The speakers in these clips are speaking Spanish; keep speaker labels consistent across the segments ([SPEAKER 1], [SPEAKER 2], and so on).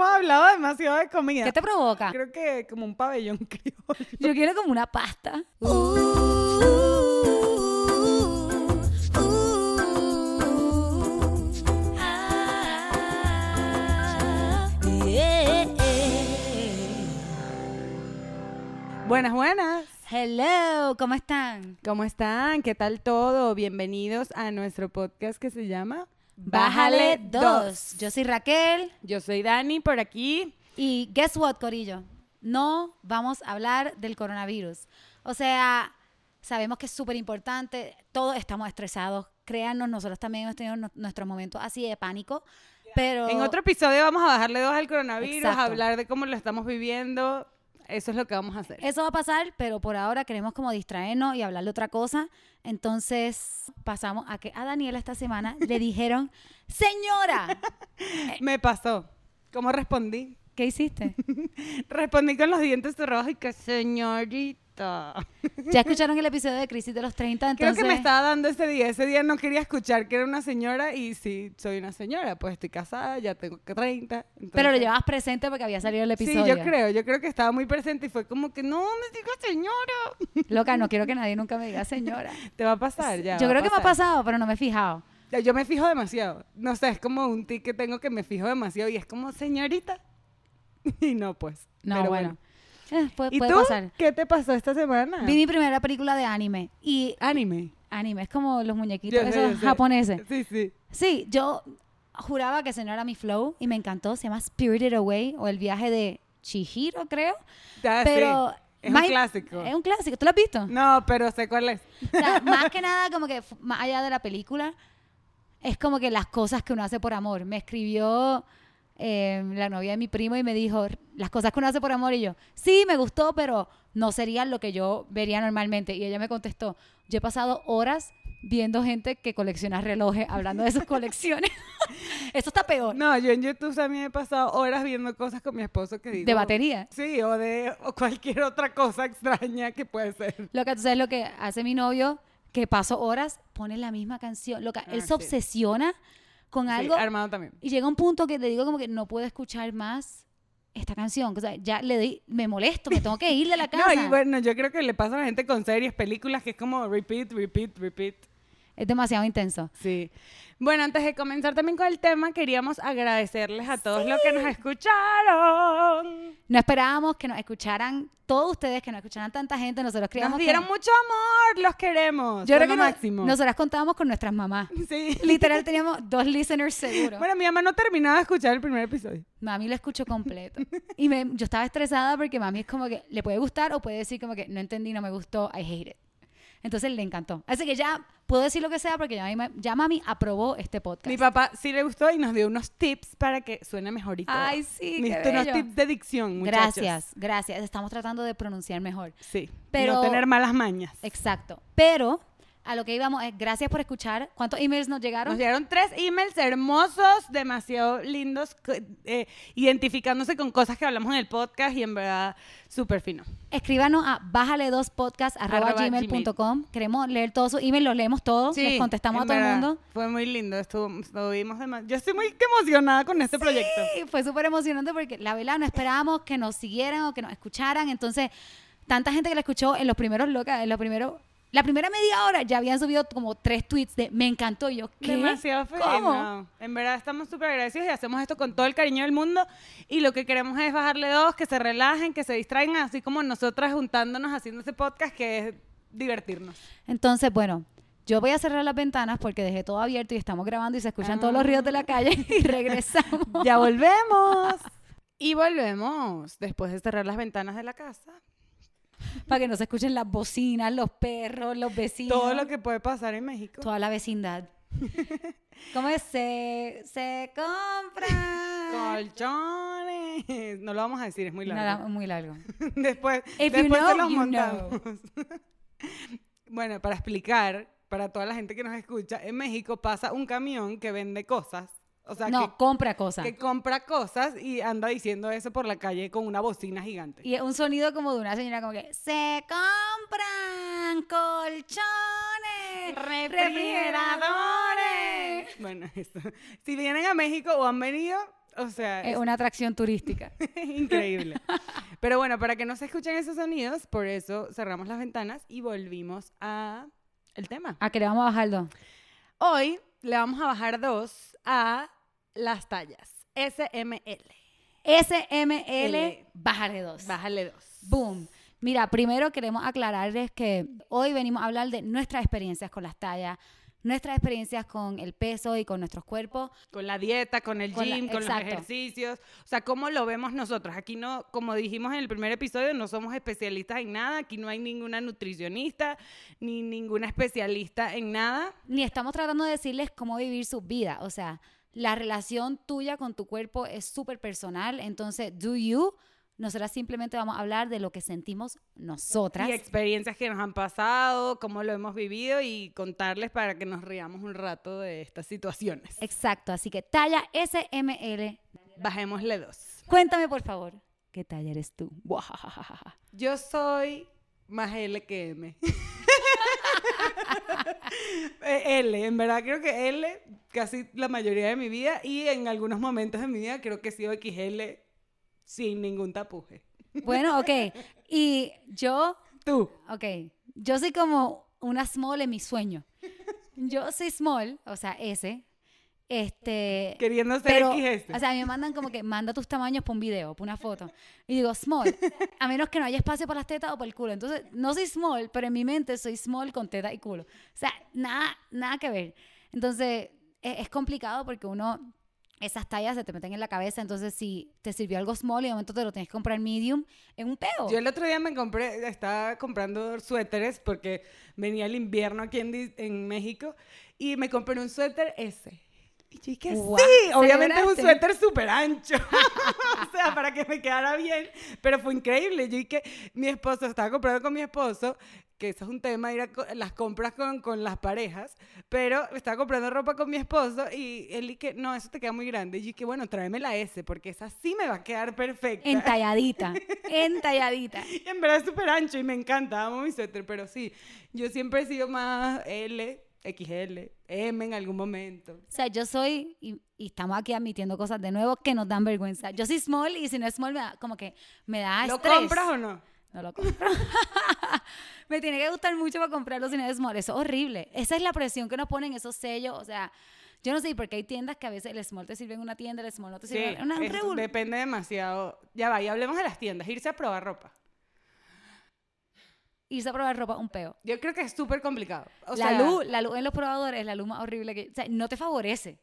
[SPEAKER 1] hemos hablado demasiado de comida.
[SPEAKER 2] ¿Qué te provoca?
[SPEAKER 1] Creo que como un pabellón criollo.
[SPEAKER 2] Yo quiero como una pasta.
[SPEAKER 1] Buenas, buenas.
[SPEAKER 2] Hello, ¿cómo están?
[SPEAKER 1] ¿Cómo están? ¿Qué tal todo? Bienvenidos a nuestro podcast que se llama
[SPEAKER 2] Bájale dos. Yo soy Raquel
[SPEAKER 1] Yo soy Dani por aquí.
[SPEAKER 2] y guess what, Corillo? No vamos a hablar del coronavirus. O sea, sabemos que es súper importante, todos estamos estresados. Créanos, nosotros también hemos tenido nu- nuestros momentos así de pánico, pero...
[SPEAKER 1] En otro episodio vamos a bajarle dos al coronavirus,
[SPEAKER 2] Exacto.
[SPEAKER 1] a hablar de cómo lo estamos viviendo. Eso es lo que vamos a hacer.
[SPEAKER 2] Eso va a pasar, pero por ahora queremos como distraernos y hablar de otra cosa. Entonces pasamos a que a Daniela esta semana le dijeron, señora,
[SPEAKER 1] Me pasó. ¿Cómo respondí?
[SPEAKER 2] ¿qué hiciste?
[SPEAKER 1] Respondí con los dientes cerrados y que señorita.
[SPEAKER 2] Ya escucharon el episodio de Crisis de los 30,
[SPEAKER 1] Creo
[SPEAKER 2] entonces...
[SPEAKER 1] que me estaba dando ese día. Ese día no quería escuchar que era una señora y sí, soy una señora. Pues estoy casada, ya tengo 30.
[SPEAKER 2] Pero lo
[SPEAKER 1] entonces-
[SPEAKER 2] llevabas presente porque había salido el episodio.
[SPEAKER 1] Sí, yo creo. Yo creo que estaba muy presente y fue como que no me digas señora.
[SPEAKER 2] Loca, no quiero que nadie nunca me diga señora.
[SPEAKER 1] Te va a pasar ya.
[SPEAKER 2] yo creo que me ha pasado, pero no me he fijado.
[SPEAKER 1] Yo me fijo demasiado. No sé, es como un tic que tengo que me fijo demasiado y es como señorita. Y no, pues.
[SPEAKER 2] No,
[SPEAKER 1] Pero
[SPEAKER 2] bueno. Eh, puede
[SPEAKER 1] ¿Y
[SPEAKER 2] puede
[SPEAKER 1] tú?
[SPEAKER 2] pasar.
[SPEAKER 1] ¿Qué te pasó esta semana?
[SPEAKER 2] Vi mi primera película de anime. Y
[SPEAKER 1] Anime.
[SPEAKER 2] anime es como los muñequitos
[SPEAKER 1] Yo
[SPEAKER 2] esos
[SPEAKER 1] sé.
[SPEAKER 2] japoneses.
[SPEAKER 1] Sí, sí.
[SPEAKER 2] Sí, yo juraba que ese no era mi flow y me encantó. Se llama Spirited Away o el viaje de Chihiro, creo.
[SPEAKER 1] Ya,
[SPEAKER 2] Pero
[SPEAKER 1] sí. Es
[SPEAKER 2] más-
[SPEAKER 1] un clásico.
[SPEAKER 2] Es un clásico. ¿Tú lo has visto?
[SPEAKER 1] No, pero sé cuál es.
[SPEAKER 2] O sea, más que nada, como que más allá de la película, es como que las cosas que uno hace por amor. Me escribió eh, la novia de mi primo y me dijo, las cosas que uno hace por amor. Y yo, sí, me gustó, pero no serían lo que yo vería normalmente. Y ella me contestó, yo he pasado horas viendo gente que colecciona relojes, hablando de sus colecciones. Eso está peor.
[SPEAKER 1] No, yo en YouTube también he pasado horas viendo cosas con mi esposo que digo.
[SPEAKER 2] De batería.
[SPEAKER 1] Sí, o de o cualquier otra cosa extraña que puede ser.
[SPEAKER 2] Lo que tú sabes lo que hace mi novio, que paso horas, pone la misma canción. Lo que, él
[SPEAKER 1] Ah,
[SPEAKER 2] se
[SPEAKER 1] sí.
[SPEAKER 2] obsesiona con
[SPEAKER 1] Sí,
[SPEAKER 2] algo.
[SPEAKER 1] Armado también.
[SPEAKER 2] Y llega un punto que te digo como que no puedo escuchar más esta canción. O sea, ya le di, me molesto, me tengo que ir de la casa.
[SPEAKER 1] No, y bueno, yo creo que le pasa a la gente con series, películas, que es como repeat, repeat, repeat.
[SPEAKER 2] Es demasiado intenso.
[SPEAKER 1] Sí. Bueno, antes de comenzar también con el tema, queríamos agradecerles a todos los que nos escucharon.
[SPEAKER 2] No esperábamos que nos escucharan todos ustedes, que nos escucharan tanta gente. Nosotros
[SPEAKER 1] Nos
[SPEAKER 2] creíamos
[SPEAKER 1] dieron
[SPEAKER 2] que...
[SPEAKER 1] mucho amor, los queremos.
[SPEAKER 2] Yo
[SPEAKER 1] son
[SPEAKER 2] creo
[SPEAKER 1] lo
[SPEAKER 2] que no-
[SPEAKER 1] máximo.
[SPEAKER 2] nosotras contábamos con nuestras mamás.
[SPEAKER 1] Sí.
[SPEAKER 2] Literal teníamos dos listeners seguros.
[SPEAKER 1] Bueno, mi mamá no terminaba de escuchar el primer episodio.
[SPEAKER 2] Mami lo escuchó completo. Y me- yo estaba estresada porque mami es como que le puede gustar o puede decir como que no entendí, no me gustó, I hate it. Entonces le encantó. Así que ya puedo decir lo que sea porque ya, mami- ya mami aprobó este podcast.
[SPEAKER 1] Mi papá sí le gustó y nos dio unos tips para que suene mejor y todo.
[SPEAKER 2] Ay, sí, qué
[SPEAKER 1] unos tips de dicción, muchachos.
[SPEAKER 2] Gracias, gracias. Estamos tratando de pronunciar mejor.
[SPEAKER 1] Sí.
[SPEAKER 2] Pero-
[SPEAKER 1] no tener malas mañas.
[SPEAKER 2] Exacto. Pero a lo que íbamos es gracias por escuchar. ¿Cuántos emails nos llegaron?
[SPEAKER 1] Nos llegaron tres emails hermosos, demasiado lindos, eh, identificándose con cosas que hablamos en el podcast y en verdad súper fino.
[SPEAKER 2] Escríbanos a bájale dos podcast gmail.com. Queremos leer todos sus emails, los leemos todos, les contestamos a todo el mundo.
[SPEAKER 1] Fue muy lindo, estuvo, estuvimos dema- Yo estoy muy emocionada con este proyecto.
[SPEAKER 2] Sí, fue súper emocionante porque la verdad no esperábamos que nos siguieran o que nos escucharan. Entonces, tanta gente que la escuchó en los primeros locas, en los primeros. La primera media hora ya habían subido como tres tweets de me encantó. Y yo, ¿qué?
[SPEAKER 1] Demasiado feliz.
[SPEAKER 2] ¿Cómo?
[SPEAKER 1] no. En verdad estamos súper agradecidos y hacemos esto con todo el cariño del mundo. Y lo que queremos es bajarle dos, que se relajen, que se distraigan, así como nosotras juntándonos haciendo ese podcast que es divertirnos.
[SPEAKER 2] Entonces, bueno, yo voy a cerrar las ventanas porque dejé todo abierto y estamos grabando y se escuchan todos los ruidos de la calle y regresamos.
[SPEAKER 1] Ya volvemos. Y volvemos después de cerrar las ventanas de la casa.
[SPEAKER 2] Para que no se escuchen las bocinas, los perros, los vecinos.
[SPEAKER 1] Todo lo que puede pasar en México.
[SPEAKER 2] Toda la vecindad. ¿Cómo es? Se, se compra.
[SPEAKER 1] Colchones. No lo vamos a decir, es muy largo.
[SPEAKER 2] Nada, muy largo.
[SPEAKER 1] después
[SPEAKER 2] If you
[SPEAKER 1] después
[SPEAKER 2] know,
[SPEAKER 1] se los
[SPEAKER 2] you
[SPEAKER 1] montamos. bueno, para explicar, para toda la gente que nos escucha, en México pasa un camión que vende cosas. O sea,
[SPEAKER 2] no, compra cosas.
[SPEAKER 1] que, compra cosas y anda diciendo eso por la calle con una bocina gigante.
[SPEAKER 2] Y es un sonido como de una señora como que se compran colchones, refrigeradores.
[SPEAKER 1] Bueno, eso. Si vienen a México o han venido, O sea,
[SPEAKER 2] Es
[SPEAKER 1] es
[SPEAKER 2] una atracción turística.
[SPEAKER 1] increíble. Pero bueno, para que no se escuchen esos sonidos, por eso cerramos las ventanas y volvimos a el tema.
[SPEAKER 2] ¿A qué le vamos a bajar dos?
[SPEAKER 1] Hoy le vamos a bajar dos a las tallas. SML.
[SPEAKER 2] SML,
[SPEAKER 1] L.
[SPEAKER 2] bájale dos.
[SPEAKER 1] Bájale dos.
[SPEAKER 2] Boom. Mira, primero queremos aclararles que hoy venimos a hablar de nuestras experiencias con las tallas, nuestras experiencias con el peso y con nuestros cuerpos.
[SPEAKER 1] Con la dieta, con el
[SPEAKER 2] Con la-
[SPEAKER 1] gym, con los ejercicios. O sea, cómo lo vemos nosotros. Aquí no, como dijimos en el primer episodio, no somos especialistas en nada. Aquí no hay ninguna nutricionista ni ninguna especialista en nada.
[SPEAKER 2] Ni estamos tratando de decirles cómo vivir su vida. O sea, la relación tuya con tu cuerpo es súper personal. Entonces, do you. Nosotras simplemente vamos a hablar de lo que sentimos nosotras.
[SPEAKER 1] Y experiencias que nos han pasado, cómo lo hemos vivido y contarles para que nos riamos un rato de estas situaciones.
[SPEAKER 2] Exacto. Así que talla SML.
[SPEAKER 1] Bajémosle dos.
[SPEAKER 2] Cuéntame, por favor, ¿qué talla eres tú?
[SPEAKER 1] Yo soy más L que M. L, en verdad creo que L casi la mayoría de mi vida y en algunos momentos de mi vida creo que he sido XL sin ningún tapuje.
[SPEAKER 2] Bueno, ok. Y yo
[SPEAKER 1] Tú.
[SPEAKER 2] Ok, yo soy como una small en mi sueño. Yo soy small, o sea, S. Este.
[SPEAKER 1] Queriendo ser
[SPEAKER 2] Pero,
[SPEAKER 1] XS.
[SPEAKER 2] o sea, a mí me mandan como que manda tus tamaños por un video, por una foto. Y digo, small, a menos que no haya espacio para las tetas o para el culo. Entonces, no soy small, pero en mi mente soy small con teta y culo. O sea, nada, nada que ver. Entonces, e- es, complicado porque uno, esas tallas se te meten en la cabeza. Entonces, si te sirvió algo small y de momento te lo tienes que comprar medium, es un peo.
[SPEAKER 1] Yo el otro día me compré, estaba comprando suéteres porque venía el invierno aquí en, en México y me compré un suéter S. Y yo dije,
[SPEAKER 2] Guau,
[SPEAKER 1] sí, obviamente es un suéter súper ancho. o sea, para que me quedara bien. Pero fue increíble. Yo dije, mi esposo, estaba comprando con mi esposo, que eso es un tema, ir a las compras con, con las parejas, pero estaba comprando ropa con mi esposo y él dije, no, eso te queda muy grande. Y yo dije, bueno, tráeme la S, porque esa sí me va a quedar perfecta.
[SPEAKER 2] Entalladita, entalladita.
[SPEAKER 1] Y en verdad es súper ancho y me encanta, amo mi suéter, pero sí, yo siempre he sido más L, XL, M en algún momento.
[SPEAKER 2] O sea, yo soy, y, y estamos aquí admitiendo cosas de nuevo que nos dan vergüenza. Yo soy small y si no es small me da, como que me da
[SPEAKER 1] ¿Lo
[SPEAKER 2] estrés.
[SPEAKER 1] compras o no?
[SPEAKER 2] No lo compro. me tiene que gustar mucho para comprarlo si no es small. Eso es horrible. Esa es la presión que nos ponen esos sellos. O sea, yo no sé, porque hay tiendas que a veces el small te sirve en una tienda, el small no te
[SPEAKER 1] Sí,
[SPEAKER 2] sirve en una. un
[SPEAKER 1] es- depende demasiado. Ya va, y hablemos de las tiendas, irse a probar ropa.
[SPEAKER 2] Irse a probar ropa, un peo.
[SPEAKER 1] Yo creo que es súper complicado. O
[SPEAKER 2] la
[SPEAKER 1] sea,
[SPEAKER 2] luz, la luz en los probadores es la luz más horrible que. O sea, no te favorece.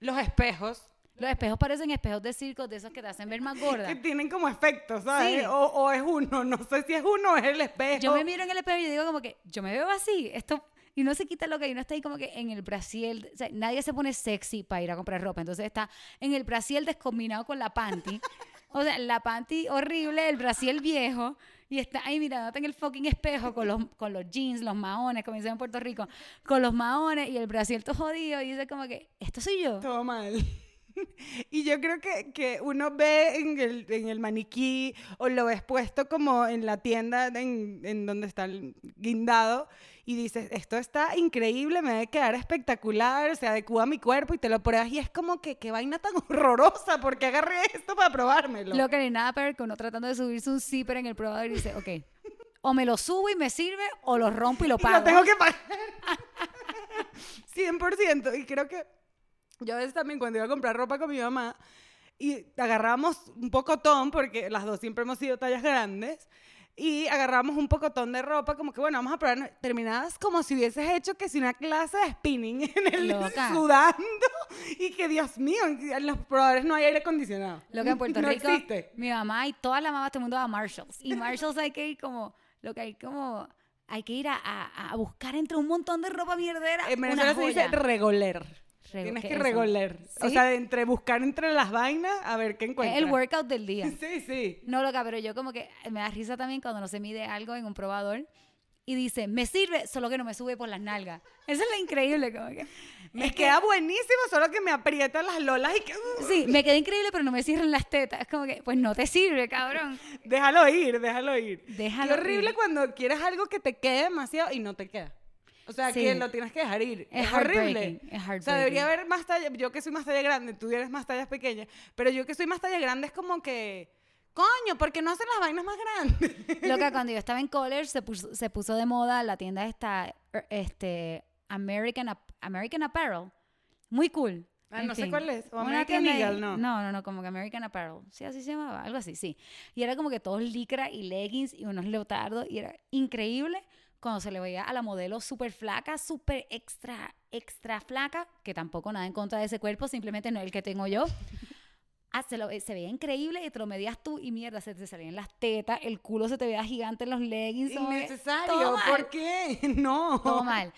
[SPEAKER 1] los espejos
[SPEAKER 2] Los espejos parecen espejos de circo, de esos que te hacen ver más gorda.
[SPEAKER 1] que tienen como efectos, ¿sabes?
[SPEAKER 2] Sí.
[SPEAKER 1] O, o es uno, no sé si es uno o es el espejo.
[SPEAKER 2] Yo me miro en el espejo y digo como que yo me veo así, esto y no se quita lo que hay, uno está ahí como que en el Brasil, o sea, nadie se pone sexy para ir a comprar ropa, entonces está en el Brasil descombinado con la panty. O sea, la panty horrible, el Brasil viejo, y está ahí mirándote en el fucking espejo con los, con los jeans, los maones, como dicen en Puerto Rico, con los maones y el Brasil todo jodido, y dice como que, esto soy yo.
[SPEAKER 1] Todo mal. Y yo creo que, que uno ve en el, en el maniquí o lo ves puesto como en la tienda en, en donde está el guindado y dices, esto está increíble, me debe quedar espectacular, se adecua a mi cuerpo y te lo pruebas y es como que qué vaina tan horrorosa, porque agarré esto para probármelo.
[SPEAKER 2] Lo que ni nada peor que uno tratando de subirse un zipper en el probador y dice, ok, o me lo subo y me sirve, o lo rompo y lo
[SPEAKER 1] Y
[SPEAKER 2] pago.
[SPEAKER 1] lo tengo que pagar. 100%. Y creo que yo a veces también cuando iba a comprar ropa con mi mamá y agarramos un pocotón, porque las dos siempre hemos sido tallas grandes, y agarramos un pocotón de ropa, como que bueno, vamos a probar, terminadas como si hubieses hecho que si una clase de spinning en el
[SPEAKER 2] Loca.
[SPEAKER 1] sudando, y que Dios mío, en los probadores no hay aire acondicionado.
[SPEAKER 2] Lo que en Puerto
[SPEAKER 1] no
[SPEAKER 2] Rico,
[SPEAKER 1] existe.
[SPEAKER 2] mi mamá y todas las mamás, todo el mundo va a Marshalls. Y Marshalls hay que ir como, lo que hay como, hay que ir a, a- a buscar entre un montón de ropa mierdera.
[SPEAKER 1] En
[SPEAKER 2] una
[SPEAKER 1] Venezuela se dice
[SPEAKER 2] joya.
[SPEAKER 1] regoler. Tienes
[SPEAKER 2] ¿qué
[SPEAKER 1] que
[SPEAKER 2] eso?
[SPEAKER 1] regoler. O sea, entre buscar entre las vainas a ver qué
[SPEAKER 2] Es
[SPEAKER 1] encuentras.
[SPEAKER 2] el workout del día.
[SPEAKER 1] Sí, sí.
[SPEAKER 2] No, loca, pero yo como que me da risa también cuando no se mide algo en un probador y dice, me sirve, solo que no me sube por las nalgas. Eso es lo increíble, como que...
[SPEAKER 1] Me
[SPEAKER 2] es que-
[SPEAKER 1] queda buenísimo, solo que me aprietan las lolas y que... uh,
[SPEAKER 2] Sí, me queda increíble, pero no me cierran las tetas. Es como que, pues no te sirve, cabrón.
[SPEAKER 1] déjalo ir, déjalo ir.
[SPEAKER 2] Déjalo
[SPEAKER 1] Qué horrible
[SPEAKER 2] ir.
[SPEAKER 1] cuando quieres algo que te quede demasiado y no te queda. O sea,
[SPEAKER 2] Sí.
[SPEAKER 1] que lo tienes que dejar ir.
[SPEAKER 2] Es
[SPEAKER 1] Es, horrible.
[SPEAKER 2] es
[SPEAKER 1] O sea, debería haber más talla. Yo que soy más talla grande, tú eres más tallas pequeñas. Pero yo que soy más talla grande es como que. Coño, ¿por qué no hacen las vainas más grandes?
[SPEAKER 2] Loca, cuando yo estaba en college se puso, se puso de moda la tienda esta, er, este, American, American Apparel. Muy cool.
[SPEAKER 1] Ah,
[SPEAKER 2] En
[SPEAKER 1] no sé
[SPEAKER 2] fin.
[SPEAKER 1] cuál es. O American Eagle, no.
[SPEAKER 2] No, no, no, como que American Apparel. Sí, así se llamaba, algo así, sí. Y era como que todos licra y leggings y unos leotardos y era increíble cuando se le veía a la modelo súper flaca, súper extra, extra flaca, que tampoco nada en contra de ese cuerpo, simplemente no es el que tengo yo. Ah, se, lo- se veía increíble y te lo medías tú y mierda, se te salían las tetas, el culo se te veía gigante en los leggings.
[SPEAKER 1] Innecesario. ¿Por qué? No.
[SPEAKER 2] todo mal.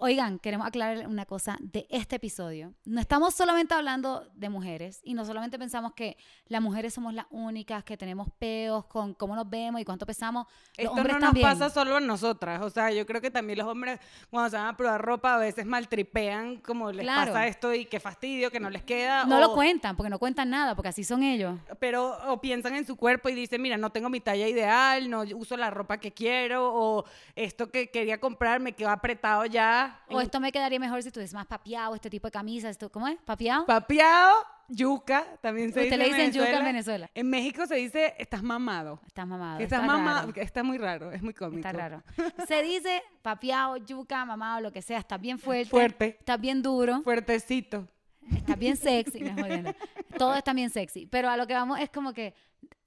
[SPEAKER 2] Oigan, queremos aclarar una cosa de este episodio. No estamos solamente hablando de mujeres y no solamente pensamos que las mujeres somos las únicas que tenemos peos con cómo nos vemos y cuánto pesamos. Los
[SPEAKER 1] Esto
[SPEAKER 2] hombres
[SPEAKER 1] no nos
[SPEAKER 2] también.
[SPEAKER 1] pasa solo a nosotras. O sea, yo creo que también los hombres, cuando se van a probar ropa, a veces maltripean como les
[SPEAKER 2] Claro.
[SPEAKER 1] pasa esto y qué fastidio, que no les queda.
[SPEAKER 2] No
[SPEAKER 1] o-
[SPEAKER 2] lo cuentan porque no cuentan nada, porque así son ellos.
[SPEAKER 1] Pero o piensan en su cuerpo y dicen, mira, no tengo mi talla ideal, no uso la ropa que quiero, o esto que quería comprar me quedó apretado ya.
[SPEAKER 2] O esto me quedaría mejor si tuviese más papeado, este tipo de camisas. Esto, ¿Cómo es? ¿Papeado?
[SPEAKER 1] Papeado, yuca, también se
[SPEAKER 2] Usted
[SPEAKER 1] dice
[SPEAKER 2] le
[SPEAKER 1] en
[SPEAKER 2] dicen yuca en
[SPEAKER 1] Venezuela.
[SPEAKER 2] Venezuela.
[SPEAKER 1] En México se dice, estás mamado.
[SPEAKER 2] Estás mamado.
[SPEAKER 1] Estás
[SPEAKER 2] está
[SPEAKER 1] mamado, está muy raro, es muy cómico.
[SPEAKER 2] Está raro. Se dice papeado, yuca, mamado, lo que sea. Estás bien fuerte.
[SPEAKER 1] Fuerte.
[SPEAKER 2] Estás bien duro.
[SPEAKER 1] Fuertecito.
[SPEAKER 2] Está bien sexy, jodiendo. Todo está bien sexy. Pero a lo que vamos es como que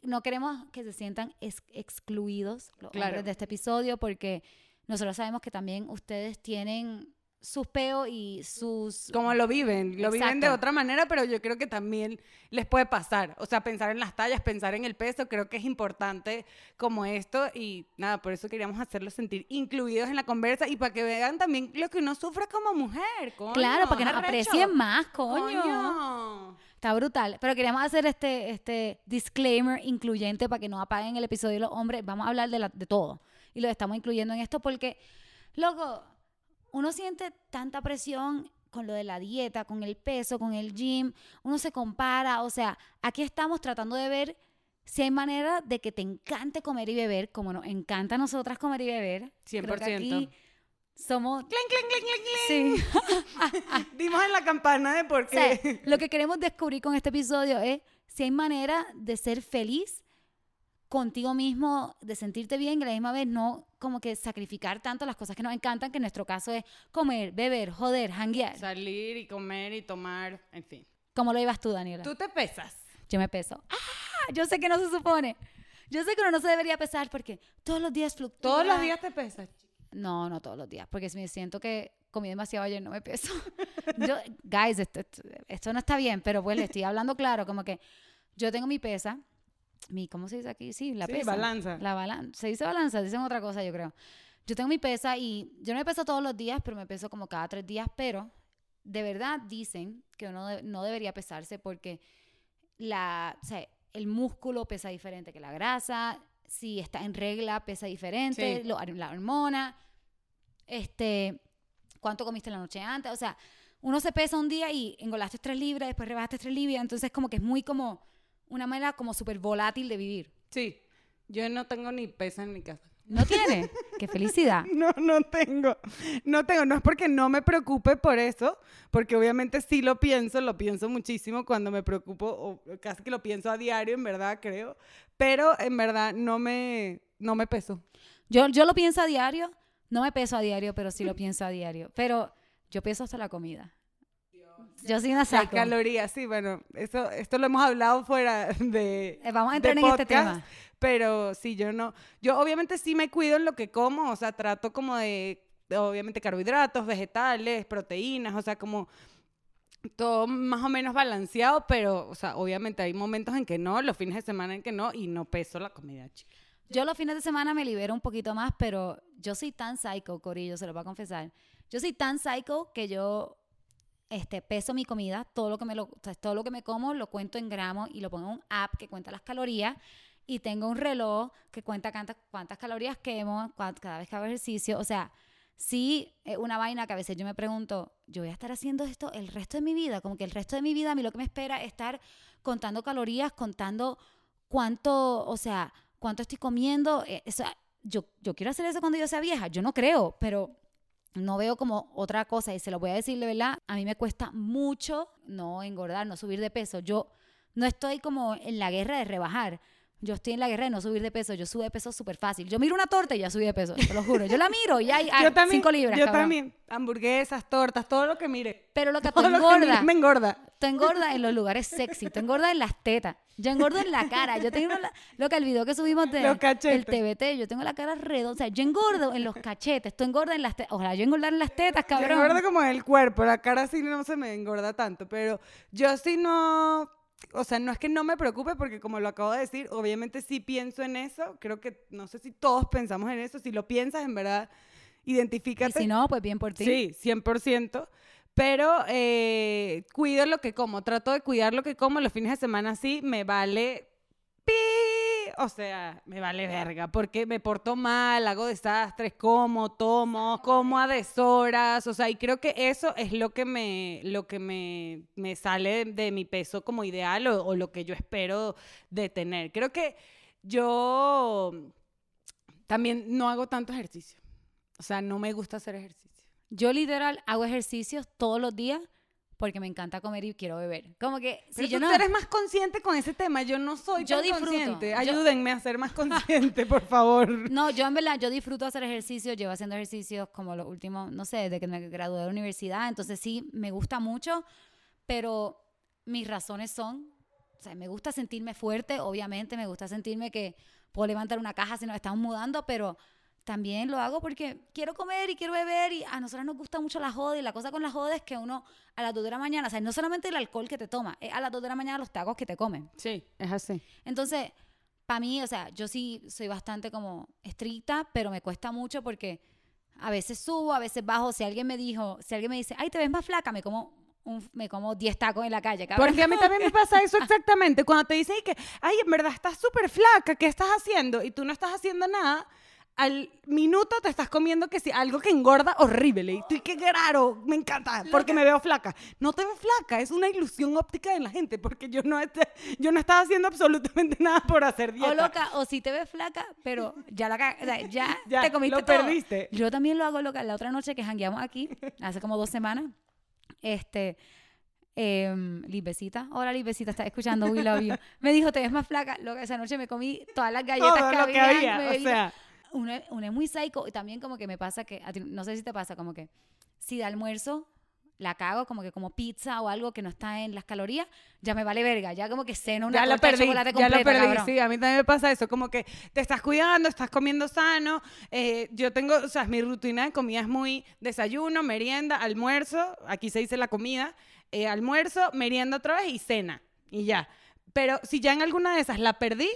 [SPEAKER 2] no queremos que se sientan ex- excluidos los
[SPEAKER 1] Claro.
[SPEAKER 2] hombres de este episodio porque nosotros sabemos que también ustedes tienen sus peos y sus...
[SPEAKER 1] Como lo viven, lo viven de otra manera, pero yo creo que también les puede pasar. O sea, pensar en las tallas, pensar en el peso, creo que es importante como esto y nada, por eso queríamos hacerlos sentir incluidos en la conversa y para que vean también lo que uno sufre como mujer. coño,
[SPEAKER 2] Claro, para que nos aprecien más, coño.
[SPEAKER 1] Coño.
[SPEAKER 2] Está brutal. Pero queríamos hacer este, este disclaimer incluyente para que no apaguen el episodio de los hombres. Vamos a hablar de, la- de todo. Y lo estamos incluyendo en esto porque, loco, uno siente tanta presión con lo de la dieta, con el peso, con el gym. Uno se compara. O sea, aquí estamos tratando de ver si hay manera de que te encante comer y beber, como nos encanta a nosotras comer y beber. Creo que
[SPEAKER 1] 100%.
[SPEAKER 2] aquí somos...
[SPEAKER 1] Clink, clink, clink, clink, clink.
[SPEAKER 2] Sí.
[SPEAKER 1] Dimos en la campana de por
[SPEAKER 2] O sea,
[SPEAKER 1] qué.
[SPEAKER 2] lo que queremos descubrir con este episodio es si hay manera de ser feliz contigo mismo, de sentirte bien y a la misma vez no como que sacrificar tanto las cosas que nos encantan, que en nuestro caso es comer, beber, joder, hanguear.
[SPEAKER 1] Salir y comer y tomar, en fin.
[SPEAKER 2] ¿Cómo lo llevas tú, Daniela?
[SPEAKER 1] Tú te pesas.
[SPEAKER 2] Yo me peso. ¡Ah! Yo sé que no se supone. Yo sé que uno no se debería pesar porque todos los días fluctúa.
[SPEAKER 1] Todos los días te pesas.
[SPEAKER 2] No, no todos los días, porque si me siento que comí demasiado ayer no me peso. yo, guys, esto, esto- esto no está bien, pero pues le estoy hablando claro, como que yo tengo mi pesa, mi, ¿cómo se dice aquí? Sí, la
[SPEAKER 1] Sí,
[SPEAKER 2] pesa.
[SPEAKER 1] balanza.
[SPEAKER 2] La balanza. Se dice balanza, dicen otra cosa, yo creo. Yo tengo mi pesa y yo no me peso todos los días, pero me peso como cada tres días, pero de verdad dicen que uno de- no debería pesarse porque la, o sea, el músculo pesa diferente que la grasa, si está en regla pesa diferente,
[SPEAKER 1] Sí.
[SPEAKER 2] lo- la hormona, este, cuánto comiste la noche antes, o sea, uno se pesa un día y engolaste tres libras, después rebajaste tres libras, entonces como que es muy como una manera como súper volátil de vivir.
[SPEAKER 1] Sí. Yo no tengo ni pesa en mi casa.
[SPEAKER 2] ¿No tiene? ¡Qué felicidad!
[SPEAKER 1] No, no tengo. No tengo. No es porque no me preocupe por eso, porque obviamente sí lo pienso, lo pienso muchísimo cuando me preocupo, o casi que lo pienso a diario, en verdad, creo. Pero en verdad no me, no me peso.
[SPEAKER 2] Yo, yo lo pienso a diario, no me peso a diario, pero sí lo pienso a diario. Pero yo pienso hasta la comida. Yo soy una
[SPEAKER 1] Las
[SPEAKER 2] psycho.
[SPEAKER 1] calorías, sí, bueno, eso, esto lo hemos hablado fuera de.
[SPEAKER 2] Eh, Vamos a entrar en este tema.
[SPEAKER 1] Pero sí, yo no. Yo obviamente sí me cuido en lo que como, o sea, trato como de, de, obviamente, carbohidratos, vegetales, proteínas, o sea, como todo más o menos balanceado, pero, o sea, obviamente hay momentos en que no, los fines de semana en que no, y no peso la comida, chica.
[SPEAKER 2] Yo los fines de semana me libero un poquito más, pero yo soy tan psycho, Corillo, se lo voy a confesar. Yo soy tan psycho que yo este, peso mi comida, todo lo que me lo, todo lo que me como lo cuento en gramos y lo pongo en un app que cuenta las calorías y tengo un reloj que cuenta cuántas, calorías quemo cada vez que hago ejercicio. O sea, sí, es una vaina que a veces yo me pregunto, yo voy a estar haciendo esto el resto de mi vida, como que el resto de mi vida a mí lo que me espera es estar contando calorías, contando cuánto, o sea, cuánto estoy comiendo. eh, o sea, yo, yo quiero hacer eso cuando yo sea vieja, yo no creo, pero no veo como otra cosa y se lo voy a decir de verdad, a mí me cuesta mucho no engordar, no subir de peso. Yo no estoy como en la guerra de rebajar. Yo estoy en la guerra de no subir de peso. Yo subo de peso súper fácil. Yo miro una torta y ya subí de peso, te lo juro. Yo la miro y ya hay
[SPEAKER 1] yo también,
[SPEAKER 2] cinco libras.
[SPEAKER 1] Yo
[SPEAKER 2] cabrón.
[SPEAKER 1] también. Hamburguesas, tortas, todo lo que mire.
[SPEAKER 2] Pero lo que
[SPEAKER 1] Todo lo que me engorda.
[SPEAKER 2] Tú engordas en los lugares sexy, tú engordas en las tetas. Yo engordo en la cara. Yo tengo la- lo que el video que subimos de, del TBT, yo tengo la cara redonda. O sea, yo engordo en los cachetes, tú engordas en las tetas. Ojalá yo engordar en las tetas, cabrón.
[SPEAKER 1] engorda como el cuerpo, la cara sí no se me engorda tanto, pero yo sí no, o sea, no es que no me preocupe porque como lo acabo de decir, obviamente sí pienso en eso, creo que no sé si todos pensamos en eso, si lo piensas en verdad,
[SPEAKER 2] Y
[SPEAKER 1] identifícate.
[SPEAKER 2] si no, pues bien por ti.
[SPEAKER 1] Sí, 100%. Pero eh, cuido lo que como, trato de cuidar lo que como los fines de semana sí, me vale pi, o sea, me vale verga, porque me porto mal, hago desastres, como, tomo, como a deshoras, o sea, y creo que eso es lo que me, lo que me, me sale de mi peso como ideal o, o lo que yo espero de tener. Creo que yo también no hago tanto ejercicio, o sea, no me gusta hacer ejercicio.
[SPEAKER 2] Yo literal hago ejercicios todos los días porque me encanta comer y quiero beber. Como que si
[SPEAKER 1] Pero
[SPEAKER 2] yo
[SPEAKER 1] tú
[SPEAKER 2] no...
[SPEAKER 1] eres más consciente con ese tema. Yo no soy
[SPEAKER 2] Yo
[SPEAKER 1] tan
[SPEAKER 2] disfruto.
[SPEAKER 1] consciente.
[SPEAKER 2] Yo-
[SPEAKER 1] Ayúdenme a ser más consciente, por favor.
[SPEAKER 2] No, yo en verdad, yo disfruto hacer ejercicio, llevo haciendo ejercicios como los últimos, no sé, desde que me gradué de la universidad, entonces sí, me gusta mucho, pero mis razones son, o sea, me gusta sentirme fuerte, obviamente, me gusta sentirme que puedo levantar una caja si nos estamos mudando, pero también lo hago porque quiero comer y quiero beber y a nosotros nos gusta mucho la joda y la cosa con la joda es que uno a las 2 de la mañana, o sea, no solamente el alcohol que te toma, es a las 2 de la mañana los tacos que te comen.
[SPEAKER 1] Sí, es así.
[SPEAKER 2] Entonces, para mí, o sea, yo sí soy bastante como estricta, pero me cuesta mucho porque a veces subo, a veces bajo. Si alguien me dijo, si alguien me dice, ay, te ves más flaca, me como un, me como 10 tacos en la calle, cabrón.
[SPEAKER 1] Porque a mí también me pasa eso exactamente. Cuando te dicen que, ay, en verdad estás súper flaca, ¿qué estás haciendo? Y tú no estás haciendo nada. Al minuto te estás comiendo que sí, algo que engorda horrible. Y tú, y qué raro, me encanta, porque me veo flaca. No te ves flaca, es una ilusión óptica de la gente, porque yo no, este- yo no estaba haciendo absolutamente nada por hacer dieta.
[SPEAKER 2] O loca, o si te ves flaca, pero ya la o sea, ya,
[SPEAKER 1] Ya,
[SPEAKER 2] te comiste
[SPEAKER 1] lo
[SPEAKER 2] todo.
[SPEAKER 1] perdiste.
[SPEAKER 2] Yo también lo hago loca. La otra noche que jangueamos aquí, hace como dos semanas, este, eh, Lisbecita, hola Lisbecita, estás escuchando We Love You. Me dijo, te ves más flaca. Loca, esa noche me comí todas las galletas
[SPEAKER 1] Todo
[SPEAKER 2] que
[SPEAKER 1] lo que
[SPEAKER 2] había. me
[SPEAKER 1] o sea.
[SPEAKER 2] Uno, es- uno es muy psycho y también como que me pasa que, a ti- no sé si te pasa, como que si de almuerzo la cago, como que como pizza o algo que no está en las calorías, ya me vale verga, ya como que ceno una
[SPEAKER 1] ya
[SPEAKER 2] torta de
[SPEAKER 1] perdí,
[SPEAKER 2] chocolate
[SPEAKER 1] ya
[SPEAKER 2] completa,
[SPEAKER 1] lo perdí,
[SPEAKER 2] cabrón.
[SPEAKER 1] sí, a mí también me pasa eso, como que te estás cuidando, estás comiendo sano, eh, yo tengo, o sea, mi rutina de comida es muy desayuno, merienda, almuerzo, aquí se dice la comida, eh, almuerzo, merienda otra vez y cena, y ya. Pero si ya en alguna de esas la perdí,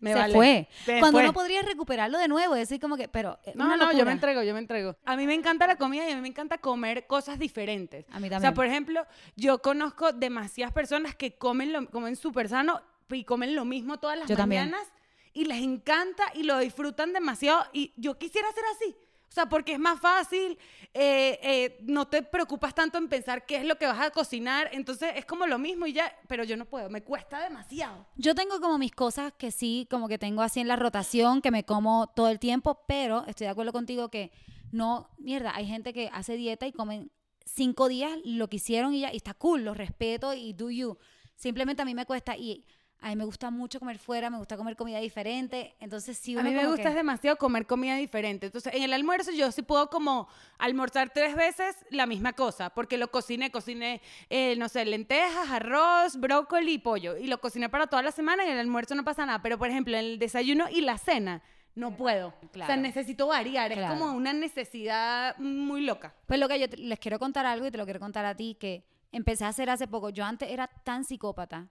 [SPEAKER 1] me
[SPEAKER 2] se
[SPEAKER 1] vale.
[SPEAKER 2] fue.
[SPEAKER 1] Se
[SPEAKER 2] Cuando
[SPEAKER 1] fue.
[SPEAKER 2] uno podría recuperarlo de nuevo, decir como que, pero eh,
[SPEAKER 1] No, no, yo me entrego, yo me entrego. A mí me encanta la comida y a mí me encanta comer cosas diferentes.
[SPEAKER 2] A mí
[SPEAKER 1] O sea,
[SPEAKER 2] también.
[SPEAKER 1] por ejemplo, yo conozco demasiadas personas que comen lo, comen súper sano y comen lo mismo todas las
[SPEAKER 2] Yo también.
[SPEAKER 1] mañanas y les encanta y lo disfrutan demasiado y yo quisiera ser así. O sea, porque es más fácil, eh, eh, no te preocupas tanto en pensar qué es lo que vas a cocinar, entonces es como lo mismo y ya, pero yo no puedo, me cuesta demasiado.
[SPEAKER 2] Yo tengo como mis cosas que sí, como que tengo así en la rotación, que me como todo el tiempo, pero estoy de acuerdo contigo que no, mierda, hay gente que hace dieta y comen cinco días lo que hicieron y ya, y está cool, lo respeto y do you. Simplemente a mí me cuesta y a mí me gusta mucho comer fuera, me gusta comer comida diferente, entonces sí
[SPEAKER 1] A
[SPEAKER 2] uno
[SPEAKER 1] mí me gusta
[SPEAKER 2] que-
[SPEAKER 1] demasiado comer comida diferente. Entonces, en el almuerzo yo sí puedo como almorzar tres veces la misma cosa, porque lo cociné, cociné, eh, no sé, lentejas, arroz, brócoli y pollo. Y lo cociné para toda la semana y en el almuerzo no pasa nada. Pero, por ejemplo, en el desayuno y la cena, no puedo. O sea,
[SPEAKER 2] Claro.
[SPEAKER 1] necesito variar.
[SPEAKER 2] Claro.
[SPEAKER 1] Es como una necesidad muy loca.
[SPEAKER 2] Pues lo que yo te- les quiero contar algo y te lo quiero contar a ti, que empecé a hacer hace poco. Yo antes era tan psicópata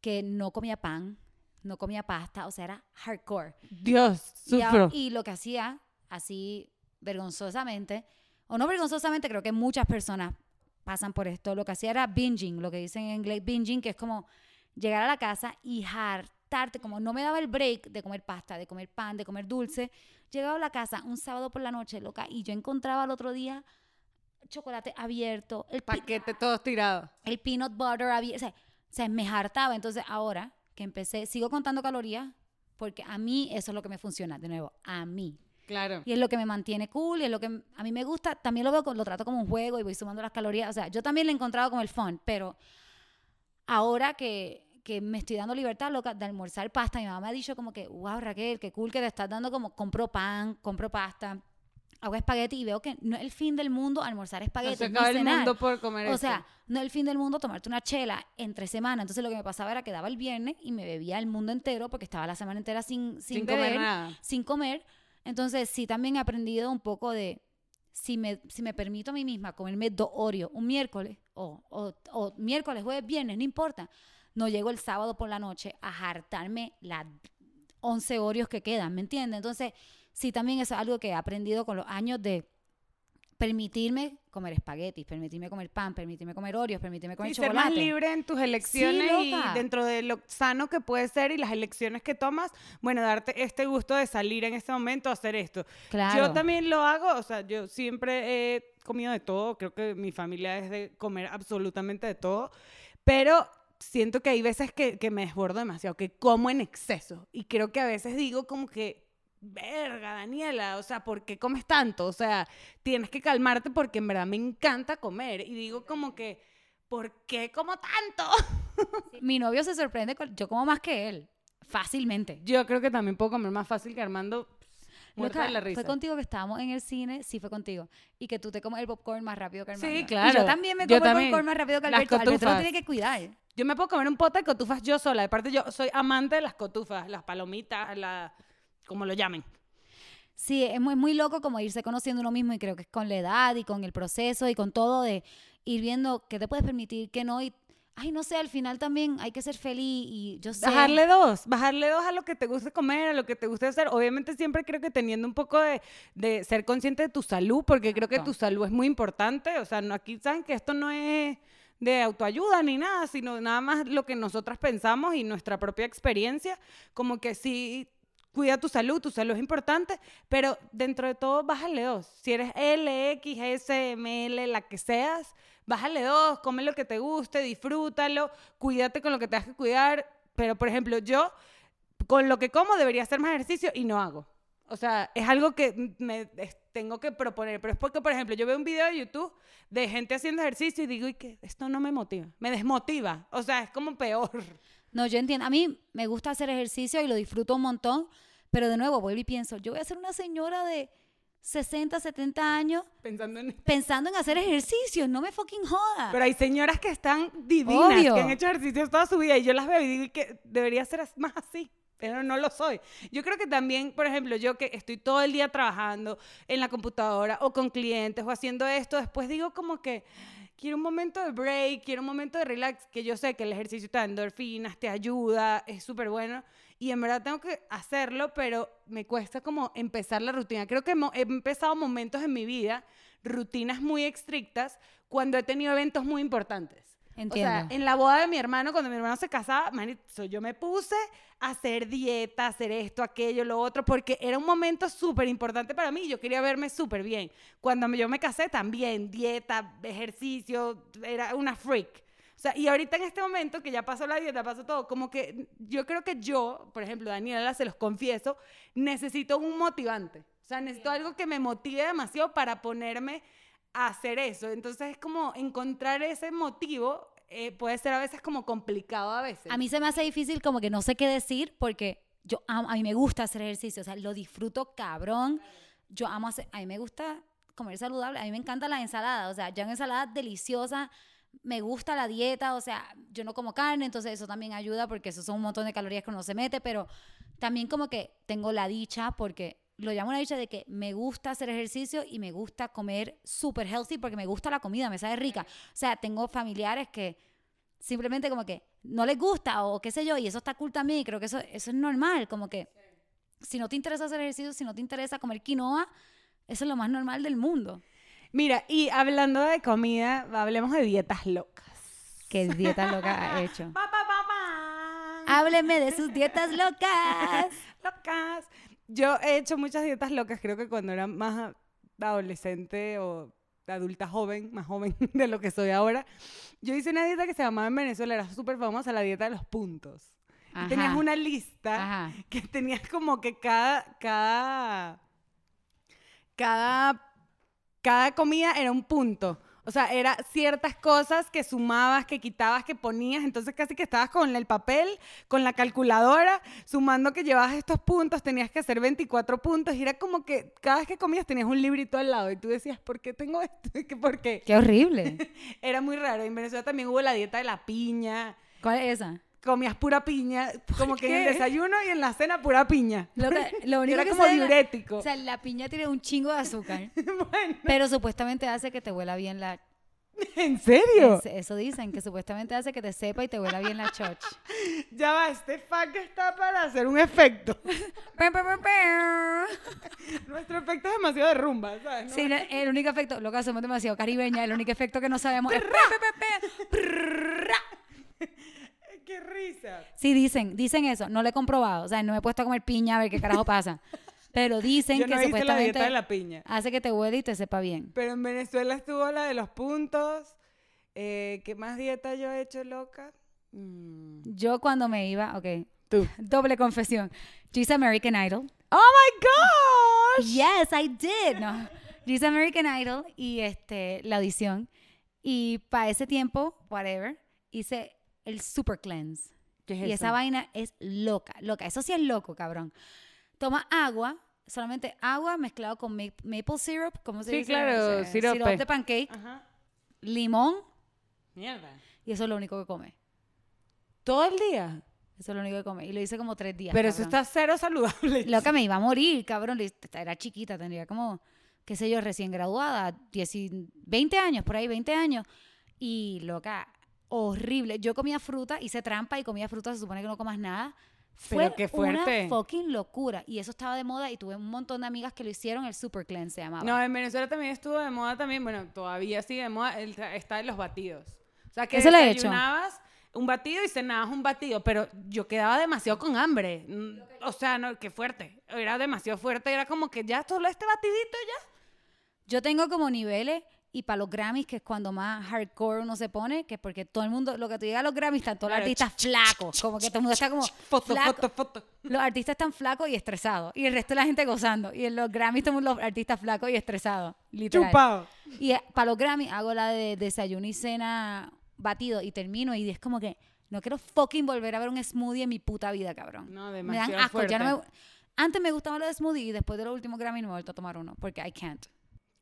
[SPEAKER 2] que no comía pan, no comía pasta, o sea, era hardcore.
[SPEAKER 1] Dios, sufro.
[SPEAKER 2] y lo que hacía, así vergonzosamente, o no vergonzosamente, creo que muchas personas pasan por esto, lo que hacía era binging, lo que dicen en inglés binging, que es como llegar a la casa y hartarte, como no me daba el break de comer pasta, de comer pan, de comer dulce, llegaba a la casa un sábado por la noche, loca, y yo encontraba al otro día chocolate abierto, el,
[SPEAKER 1] Paquete todos tirados.
[SPEAKER 2] el peanut butter abierto, o sea, o sea, me hartaba. Entonces ahora que empecé, sigo contando calorías, porque a mí eso es lo que me funciona, de nuevo, a mí.
[SPEAKER 1] Claro.
[SPEAKER 2] Y es lo que me mantiene cool, y es lo que a mí me gusta. También lo veo, lo trato como un juego y voy sumando las calorías. O sea, yo también lo he encontrado como el fun, pero ahora que, que me estoy dando libertad loca de almorzar pasta, mi mamá me ha dicho como que, wow, Raquel, qué cool que te estás dando como, compro pan, compro pasta, hago espagueti y veo que no es el fin del mundo almorzar
[SPEAKER 1] No
[SPEAKER 2] espagueti.
[SPEAKER 1] se
[SPEAKER 2] ni
[SPEAKER 1] acaba el
[SPEAKER 2] cenar.
[SPEAKER 1] mundo por comer
[SPEAKER 2] O sea, no es el fin del mundo tomarte una chela entre semana. Entonces lo que me pasaba era que daba el viernes y me bebía el mundo entero porque estaba la semana entera sin, sin,
[SPEAKER 1] sin comer
[SPEAKER 2] beber,
[SPEAKER 1] nada.
[SPEAKER 2] sin comer. Entonces sí también he aprendido un poco de si me, si me permito a mí misma comerme dos Oreos un miércoles o, o, o miércoles, jueves, viernes, no importa. No llego el sábado por la noche a hartarme las 11 Oreos que quedan, ¿me entiendes? Entonces sí también es algo que he aprendido con los años de permitirme comer espaguetis, permitirme comer pan, permitirme comer Oreos, permitirme comer
[SPEAKER 1] Y ser más
[SPEAKER 2] chocolate.
[SPEAKER 1] libre en tus elecciones y
[SPEAKER 2] loca.
[SPEAKER 1] dentro de lo sano que puede ser y las elecciones que tomas, bueno, darte este gusto de salir en este momento a hacer esto.
[SPEAKER 2] Claro.
[SPEAKER 1] Yo también lo hago, o sea, yo siempre he comido de todo, creo que mi familia es de comer absolutamente de todo, pero siento que hay veces que, que me desbordo demasiado, que como en exceso y creo que a veces digo como que... Verga, Daniela, o sea, ¿por qué comes tanto? O sea, tienes que calmarte porque en verdad me encanta comer. Y digo como que, ¿por qué como tanto?
[SPEAKER 2] Mi novio se sorprende, con- yo como más que él, fácilmente.
[SPEAKER 1] Yo creo que también puedo comer más fácil que Armando.
[SPEAKER 2] Loca,
[SPEAKER 1] de la risa.
[SPEAKER 2] Fue contigo que estábamos en el cine, sí fue contigo. Y que tú te comes el popcorn más rápido que
[SPEAKER 1] Sí,
[SPEAKER 2] Armando. Y
[SPEAKER 1] claro.
[SPEAKER 2] yo también me
[SPEAKER 1] Yo
[SPEAKER 2] como
[SPEAKER 1] también.
[SPEAKER 2] el popcorn más rápido que
[SPEAKER 1] Las
[SPEAKER 2] Alberto. Alberto lo tiene que cuidar.
[SPEAKER 1] Yo me puedo comer un pote de cotufas yo sola. Aparte, yo soy amante de las cotufas, las palomitas, la, como lo llamen.
[SPEAKER 2] Sí, es muy, muy loco como irse conociendo uno mismo y creo que es con la edad y con el proceso y con todo de ir viendo qué te puedes permitir, qué no. Y, ay, no sé, al final también hay que ser feliz y yo sé...
[SPEAKER 1] Bajarle dos, bajarle dos a lo que te guste comer, a lo que te guste hacer. Obviamente siempre creo que teniendo un poco de, de ser consciente de tu salud, porque creo que tu salud es muy importante. O sea, no, aquí saben que esto no es de autoayuda ni nada, sino nada más lo que nosotras pensamos y nuestra propia experiencia. Como que sí, cuida tu salud, tu salud es importante, pero dentro de todo, bájale dos. Si eres L, X, S, M, L, la que seas, bájale dos, come lo que te guste, disfrútalo, cuídate con lo que tengas que cuidar. Pero, por ejemplo, yo con lo que como debería hacer más ejercicio y no hago. O sea, es algo que me tengo que proponer. Pero es porque, por ejemplo, yo veo un video de YouTube de gente haciendo ejercicio y digo, y que esto no me motiva, me desmotiva. O sea, es como peor.
[SPEAKER 2] No, yo entiendo. A mí me gusta hacer ejercicio y lo disfruto un montón, pero de nuevo vuelvo y pienso, yo voy a ser una señora de 60, 70 años
[SPEAKER 1] Pensando en
[SPEAKER 2] pensando en hacer ejercicio, no me fucking joda.
[SPEAKER 1] Pero hay señoras que están divinas,
[SPEAKER 2] Obvio.
[SPEAKER 1] que han hecho ejercicios toda su vida y yo las veo y digo que debería ser más así, pero no lo soy. Yo creo que también, por ejemplo, yo que estoy todo el día trabajando en la computadora o con clientes o haciendo esto, después digo como que quiero un momento de break, quiero un momento de relax, que yo sé que el ejercicio te da endorfinas, te ayuda, es súper bueno. Y en verdad tengo que hacerlo, pero me cuesta como empezar la rutina. Creo que he empezado momentos en mi vida, rutinas muy estrictas, cuando he tenido eventos muy importantes.
[SPEAKER 2] Entiendo.
[SPEAKER 1] O sea, en la boda de mi hermano, cuando mi hermano se casaba, manito, yo me puse a hacer dieta, a hacer esto, aquello, lo otro, porque era un momento súper importante para mí. Yo quería verme súper bien. Cuando yo me casé, también, dieta, ejercicio, era una freak. O sea, y ahorita en este momento que ya pasó la dieta, pasó todo, como que yo creo que yo, por ejemplo, Daniela, se los confieso, necesito un motivante. O sea, necesito algo que me motive demasiado para ponerme hacer eso. Entonces es como encontrar ese motivo eh, puede ser a veces como complicado a veces.
[SPEAKER 2] A mí se me hace difícil como que no sé qué decir porque yo amo- a mí me gusta hacer ejercicio, o sea, lo disfruto cabrón. Yo amo hacer, a mí me gusta comer saludable, a mí me encanta la ensalada, o sea, ya una ensalada deliciosa, me gusta la dieta, o sea, yo no como carne, entonces eso también ayuda porque eso son un montón de calorías que uno se mete, pero también como que tengo la dicha porque lo llamo una dicha de que me gusta hacer ejercicio y me gusta comer súper healthy porque me gusta la comida, me sabe rica. O sea, tengo familiares que simplemente como que no les gusta o qué sé yo, y eso está cool también, y creo que eso, eso es normal, como que si no te interesa hacer ejercicio, si no te interesa comer quinoa, eso es lo más normal del mundo.
[SPEAKER 1] Mira, y hablando de comida, hablemos de dietas locas.
[SPEAKER 2] ¿Qué dieta loca ha hecho? Hábleme de sus dietas locas.
[SPEAKER 1] locas. Yo he hecho muchas dietas locas, creo que cuando era más adolescente o adulta joven, más joven de lo que soy ahora. Yo hice una dieta que se llamaba en Venezuela, era súper famosa, la dieta de los puntos. Y Tenías
[SPEAKER 2] Ajá.
[SPEAKER 1] una lista
[SPEAKER 2] Ajá.
[SPEAKER 1] que tenías como que cada, cada cada, cada comida era un punto. O sea, era ciertas cosas que sumabas, que quitabas, que ponías. Entonces casi que estabas con el papel, con la calculadora, sumando que llevabas estos puntos, tenías que hacer 24 puntos. Y era como que cada vez que comías tenías un librito al lado. Y tú decías, ¿por qué tengo esto? ¿Qué- ¿Por qué?
[SPEAKER 2] Qué horrible.
[SPEAKER 1] Era muy raro. En Venezuela también hubo la dieta de la piña.
[SPEAKER 2] ¿Cuál es esa?
[SPEAKER 1] Comías pura piña, como que en el desayuno y en la cena pura piña.
[SPEAKER 2] Lo, que- lo único
[SPEAKER 1] Era
[SPEAKER 2] que
[SPEAKER 1] como diurético.
[SPEAKER 2] o sea, la piña tiene un chingo de azúcar,
[SPEAKER 1] bueno,
[SPEAKER 2] pero supuestamente hace que te huela bien la...
[SPEAKER 1] ¿en serio?
[SPEAKER 2] es- eso dicen, que supuestamente hace que te sepa y te huela bien la choch.
[SPEAKER 1] Ya va, este fact está para hacer un efecto. Nuestro efecto es demasiado de rumba, ¿sabes? ¿No?
[SPEAKER 2] Sí, el único efecto, lo que somos demasiado caribeña, el único efecto que no sabemos es...
[SPEAKER 1] ¡Qué risa!
[SPEAKER 2] Sí, dicen, dicen eso, no lo he comprobado, o sea, no me he puesto a comer piña a ver qué carajo pasa, pero dicen
[SPEAKER 1] Yo
[SPEAKER 2] que
[SPEAKER 1] no la
[SPEAKER 2] supuestamente
[SPEAKER 1] dieta de la piña.
[SPEAKER 2] hace que te huele y te sepa bien.
[SPEAKER 1] Pero en Venezuela estuvo la de los puntos. Eh, ¿Qué más dieta yo he hecho, loca? Mm.
[SPEAKER 2] Yo cuando me iba, ok,
[SPEAKER 1] Tú.
[SPEAKER 2] doble confesión, yo hice American Idol.
[SPEAKER 1] ¡Oh, my gosh!
[SPEAKER 2] Yes, I did. No. Yo hice American Idol y este, la audición. Y para ese tiempo, whatever, hice el Super Cleanse.
[SPEAKER 1] ¿Qué es
[SPEAKER 2] y
[SPEAKER 1] eso?
[SPEAKER 2] esa vaina es loca, loca. Eso sí es loco, cabrón. Toma agua, solamente agua mezclado con ma- maple syrup, ¿cómo se
[SPEAKER 1] Sí,
[SPEAKER 2] dice?
[SPEAKER 1] claro,
[SPEAKER 2] Eh,
[SPEAKER 1] sirope.
[SPEAKER 2] Sirope de pancake,
[SPEAKER 1] Ajá.
[SPEAKER 2] limón,
[SPEAKER 1] Mierda.
[SPEAKER 2] y eso es lo único que come.
[SPEAKER 1] ¿Todo el día?
[SPEAKER 2] Eso es lo único que come. Y lo hice como tres días.
[SPEAKER 1] Pero eso está cero saludable.
[SPEAKER 2] Loca, me iba a morir, cabrón. Era chiquita, tendría como, qué sé yo, recién graduada, 10 y- 20 años, por ahí, 20 años. Y loca, horrible. Yo comía fruta, hice trampa y comía fruta, se supone que no comas nada. Fue
[SPEAKER 1] Pero fuerte.
[SPEAKER 2] una fucking locura. Y eso estaba de moda y tuve un montón de amigas que lo hicieron, el Super Cleanse se llamaba.
[SPEAKER 1] No, en Venezuela también estuvo de moda también, bueno, todavía sigue de moda, el- está en los batidos. O sea, que
[SPEAKER 2] Eso lo he
[SPEAKER 1] desayunabas un batido y cenabas un batido, pero yo quedaba demasiado con hambre. O sea, no, qué fuerte. Era demasiado fuerte, era como que ya solo este batidito ya.
[SPEAKER 2] Yo tengo como niveles y para los Grammys, que es cuando más hardcore uno se pone, que porque todo el mundo, lo que tú digas a los Grammys, están todos los artistas flacos, como que todo el mundo está como
[SPEAKER 1] Foto,
[SPEAKER 2] flaco.
[SPEAKER 1] foto, foto.
[SPEAKER 2] Los artistas están flacos y estresados. Y el resto de la gente gozando. Y en los Grammys estamos los artistas flacos y estresados. Literal.
[SPEAKER 1] Chupado.
[SPEAKER 2] Y eh, para los Grammys hago la de desayuno y cena batido y termino y es como que no quiero fucking volver a ver un smoothie en mi puta vida, cabrón.
[SPEAKER 1] No,
[SPEAKER 2] me
[SPEAKER 1] demasiado
[SPEAKER 2] dan asco. Ya no me, antes me gustaban los smoothies y después de los últimos Grammys no me he vuelto a tomar uno porque I can't.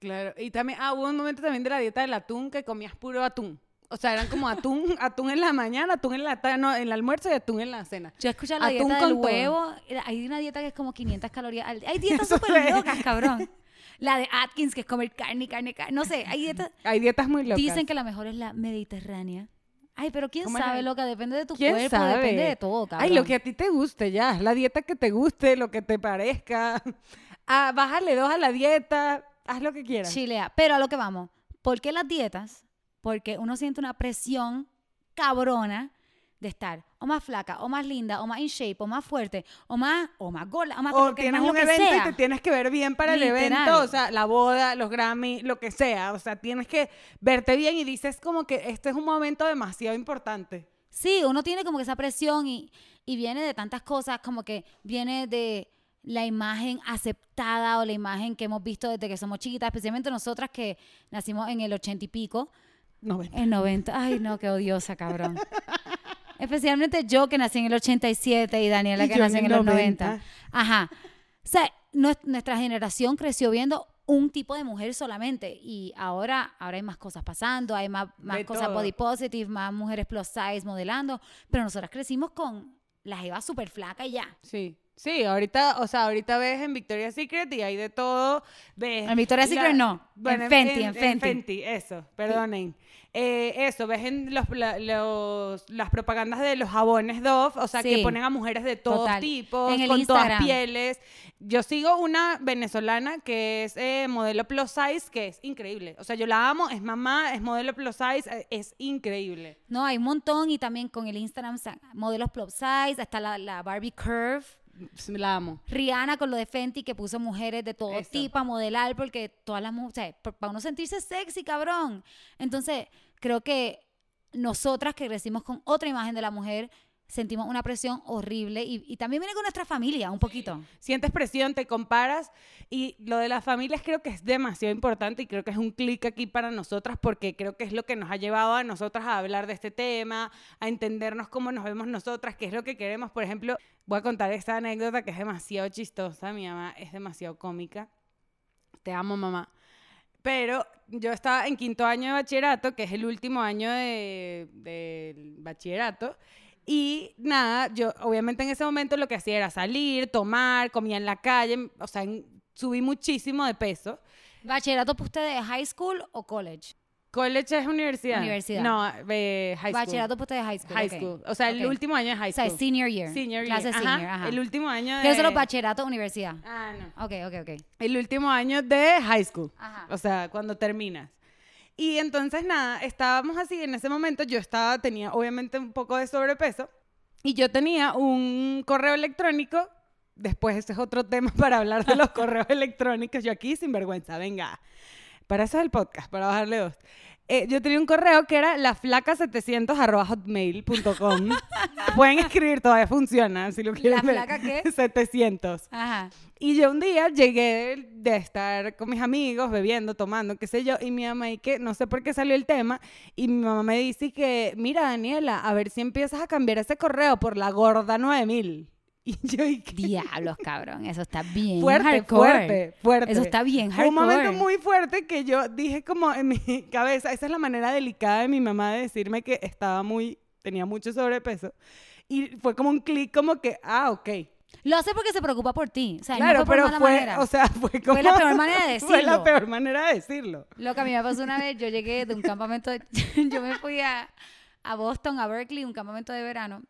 [SPEAKER 1] Claro, y también, ah, hubo un momento también de la dieta del atún que comías puro atún. O sea, eran como atún, atún en la mañana, atún en la tarde, no, en el almuerzo y atún en la cena.
[SPEAKER 2] Yo he escuchado la
[SPEAKER 1] Atún
[SPEAKER 2] dieta
[SPEAKER 1] con
[SPEAKER 2] del huevo. Hay una dieta que es como 500 calorías. al- Hay dietas súper locas, cabrón. La de Atkins, que es comer carne, carne, carne. No sé, hay dietas.
[SPEAKER 1] Hay dietas muy locas.
[SPEAKER 2] Dicen que la mejor es la mediterránea. Ay, pero quién
[SPEAKER 1] ¿Cómo es
[SPEAKER 2] sabe, loca, depende de tu
[SPEAKER 1] ¿Quién
[SPEAKER 2] cuerpo,
[SPEAKER 1] sabe?
[SPEAKER 2] depende de todo, cabrón.
[SPEAKER 1] Ay, lo que a ti te guste ya, la dieta que te guste, lo que te parezca. Ah, bájale dos a la dieta, haz lo que quieras.
[SPEAKER 2] Chilea. Pero a lo que vamos. ¿Por qué las dietas? Porque uno siente una presión cabrona de estar o más flaca, o más linda, o más in shape, o más fuerte, o más, o más gorda, o más
[SPEAKER 1] O tienes
[SPEAKER 2] más
[SPEAKER 1] un evento
[SPEAKER 2] sea.
[SPEAKER 1] y te tienes que ver bien para el evento, o sea, la boda, los Grammy, lo que sea. O sea, tienes que verte bien y dices como que este es un momento demasiado importante.
[SPEAKER 2] Sí, uno tiene como que esa presión y, y viene de tantas cosas, como que viene de la imagen aceptada o la imagen que hemos visto desde que somos chiquitas, especialmente nosotras que nacimos en el ochenta y pico, en 90. Ay, no, qué odiosa, cabrón. Especialmente yo que nací en el 87 y Daniela
[SPEAKER 1] Y
[SPEAKER 2] que nació
[SPEAKER 1] en
[SPEAKER 2] en
[SPEAKER 1] el
[SPEAKER 2] los 90.
[SPEAKER 1] 90.
[SPEAKER 2] Ajá. O sea, nues- nuestra generación creció viendo un tipo de mujer solamente y ahora, ahora hay más cosas pasando, hay más, más
[SPEAKER 1] De
[SPEAKER 2] cosas
[SPEAKER 1] todo.
[SPEAKER 2] body positive, más mujeres plus size modelando, pero nosotras crecimos con la jeva súper flaca y ya.
[SPEAKER 1] Sí. Sí, ahorita, o sea, ahorita ves en Victoria's Secret y hay de todo. Ves
[SPEAKER 2] En Victoria's
[SPEAKER 1] la-
[SPEAKER 2] Secret no, en Fenty, en Fenty.
[SPEAKER 1] eso, perdonen. Eh, eso, ves en los, la- los- las propagandas de los jabones Dove, o sea, que
[SPEAKER 2] Sí.
[SPEAKER 1] ponen a mujeres de todos
[SPEAKER 2] Total.
[SPEAKER 1] tipos,
[SPEAKER 2] En el
[SPEAKER 1] con todas
[SPEAKER 2] Instagram.
[SPEAKER 1] pieles. Yo sigo una venezolana que es eh, modelo plus size, que es increíble. O sea, yo la amo, es mamá, es modelo plus size, eh, es increíble.
[SPEAKER 2] No, hay un montón y también con el Instagram modelos plus size, hasta la, la Barbie Curve.
[SPEAKER 1] La amo.
[SPEAKER 2] Rihanna con lo de Fenty que puso mujeres de todo
[SPEAKER 1] Eso.
[SPEAKER 2] tipo a modelar porque todas las mujeres, para uno sentirse sexy, cabrón. Entonces, creo que nosotras que crecimos con otra imagen de la mujer, sentimos una presión horrible y, y también viene con nuestra familia un poquito.
[SPEAKER 1] Sientes presión, te comparas y lo de las familias creo que es demasiado importante y creo que es un clic aquí para nosotras porque creo que es lo que nos ha llevado a nosotras a hablar de este tema, a entendernos cómo nos vemos nosotras, qué es lo que queremos. Por ejemplo, voy a contar esta anécdota que es demasiado chistosa, mi mamá es demasiado cómica. Te amo, mamá. Pero yo estaba en quinto año de bachillerato, que es el último año de- del bachillerato. Y nada, yo obviamente en ese momento lo que hacía era salir, tomar, comía en la calle, o sea, subí muchísimo de peso.
[SPEAKER 2] ¿Bachillerato para ustedes high school o college?
[SPEAKER 1] College es universidad.
[SPEAKER 2] Universidad.
[SPEAKER 1] No, eh, high school.
[SPEAKER 2] Bachillerato para ustedes high school.
[SPEAKER 1] High
[SPEAKER 2] ok.
[SPEAKER 1] school. O sea, el
[SPEAKER 2] Ok.
[SPEAKER 1] último año de high
[SPEAKER 2] O sea,
[SPEAKER 1] school.
[SPEAKER 2] senior year.
[SPEAKER 1] Senior
[SPEAKER 2] Clase
[SPEAKER 1] year. Ajá,
[SPEAKER 2] senior, ajá.
[SPEAKER 1] El último año de...
[SPEAKER 2] Eso es bachillerato, universidad.
[SPEAKER 1] Ah, no.
[SPEAKER 2] Ok, ok, ok.
[SPEAKER 1] El último año de high school.
[SPEAKER 2] Ajá.
[SPEAKER 1] O sea, cuando terminas. Y entonces, nada, estábamos así, en ese momento yo estaba, tenía obviamente un poco de sobrepeso y yo tenía un correo electrónico, después ese es otro tema para hablar de los correos electrónicos, yo aquí sin vergüenza, venga, para eso es el podcast, para bajarle dos. Eh, yo tenía un correo que era laflaca700 hotmail.com. Pueden escribir, todavía funciona, si lo quieren ver.
[SPEAKER 2] flaca qué?
[SPEAKER 1] 700.
[SPEAKER 2] Ajá.
[SPEAKER 1] Y yo un día llegué de estar con mis amigos, bebiendo, tomando, qué sé yo, y mi mamá, y que no sé por qué salió el tema, y mi mamá me dice que, mira, Daniela, a ver si empiezas a cambiar ese correo por la gorda 9000. Y yo, y
[SPEAKER 2] Diablos, cabrón. Eso está bien
[SPEAKER 1] fuerte,
[SPEAKER 2] hardcore.
[SPEAKER 1] fuerte, fuerte.
[SPEAKER 2] Eso está bien
[SPEAKER 1] Fue un
[SPEAKER 2] hardcore.
[SPEAKER 1] momento muy fuerte que yo dije como en mi cabeza, esa es la manera delicada de mi mamá de decirme que estaba muy, tenía mucho sobrepeso. Y fue como un clic como que, ah, ok.
[SPEAKER 2] Lo hace porque se preocupa por ti. O sea,
[SPEAKER 1] Claro,
[SPEAKER 2] no fue por
[SPEAKER 1] pero
[SPEAKER 2] mala
[SPEAKER 1] fue,
[SPEAKER 2] manera.
[SPEAKER 1] o sea, fue como...
[SPEAKER 2] la peor manera de
[SPEAKER 1] Fue la
[SPEAKER 2] decirlo.
[SPEAKER 1] peor manera de decirlo.
[SPEAKER 2] Lo que a mí me pasó una vez, yo llegué de un campamento, de- yo me fui a, a Boston, a Berkeley, un campamento de verano,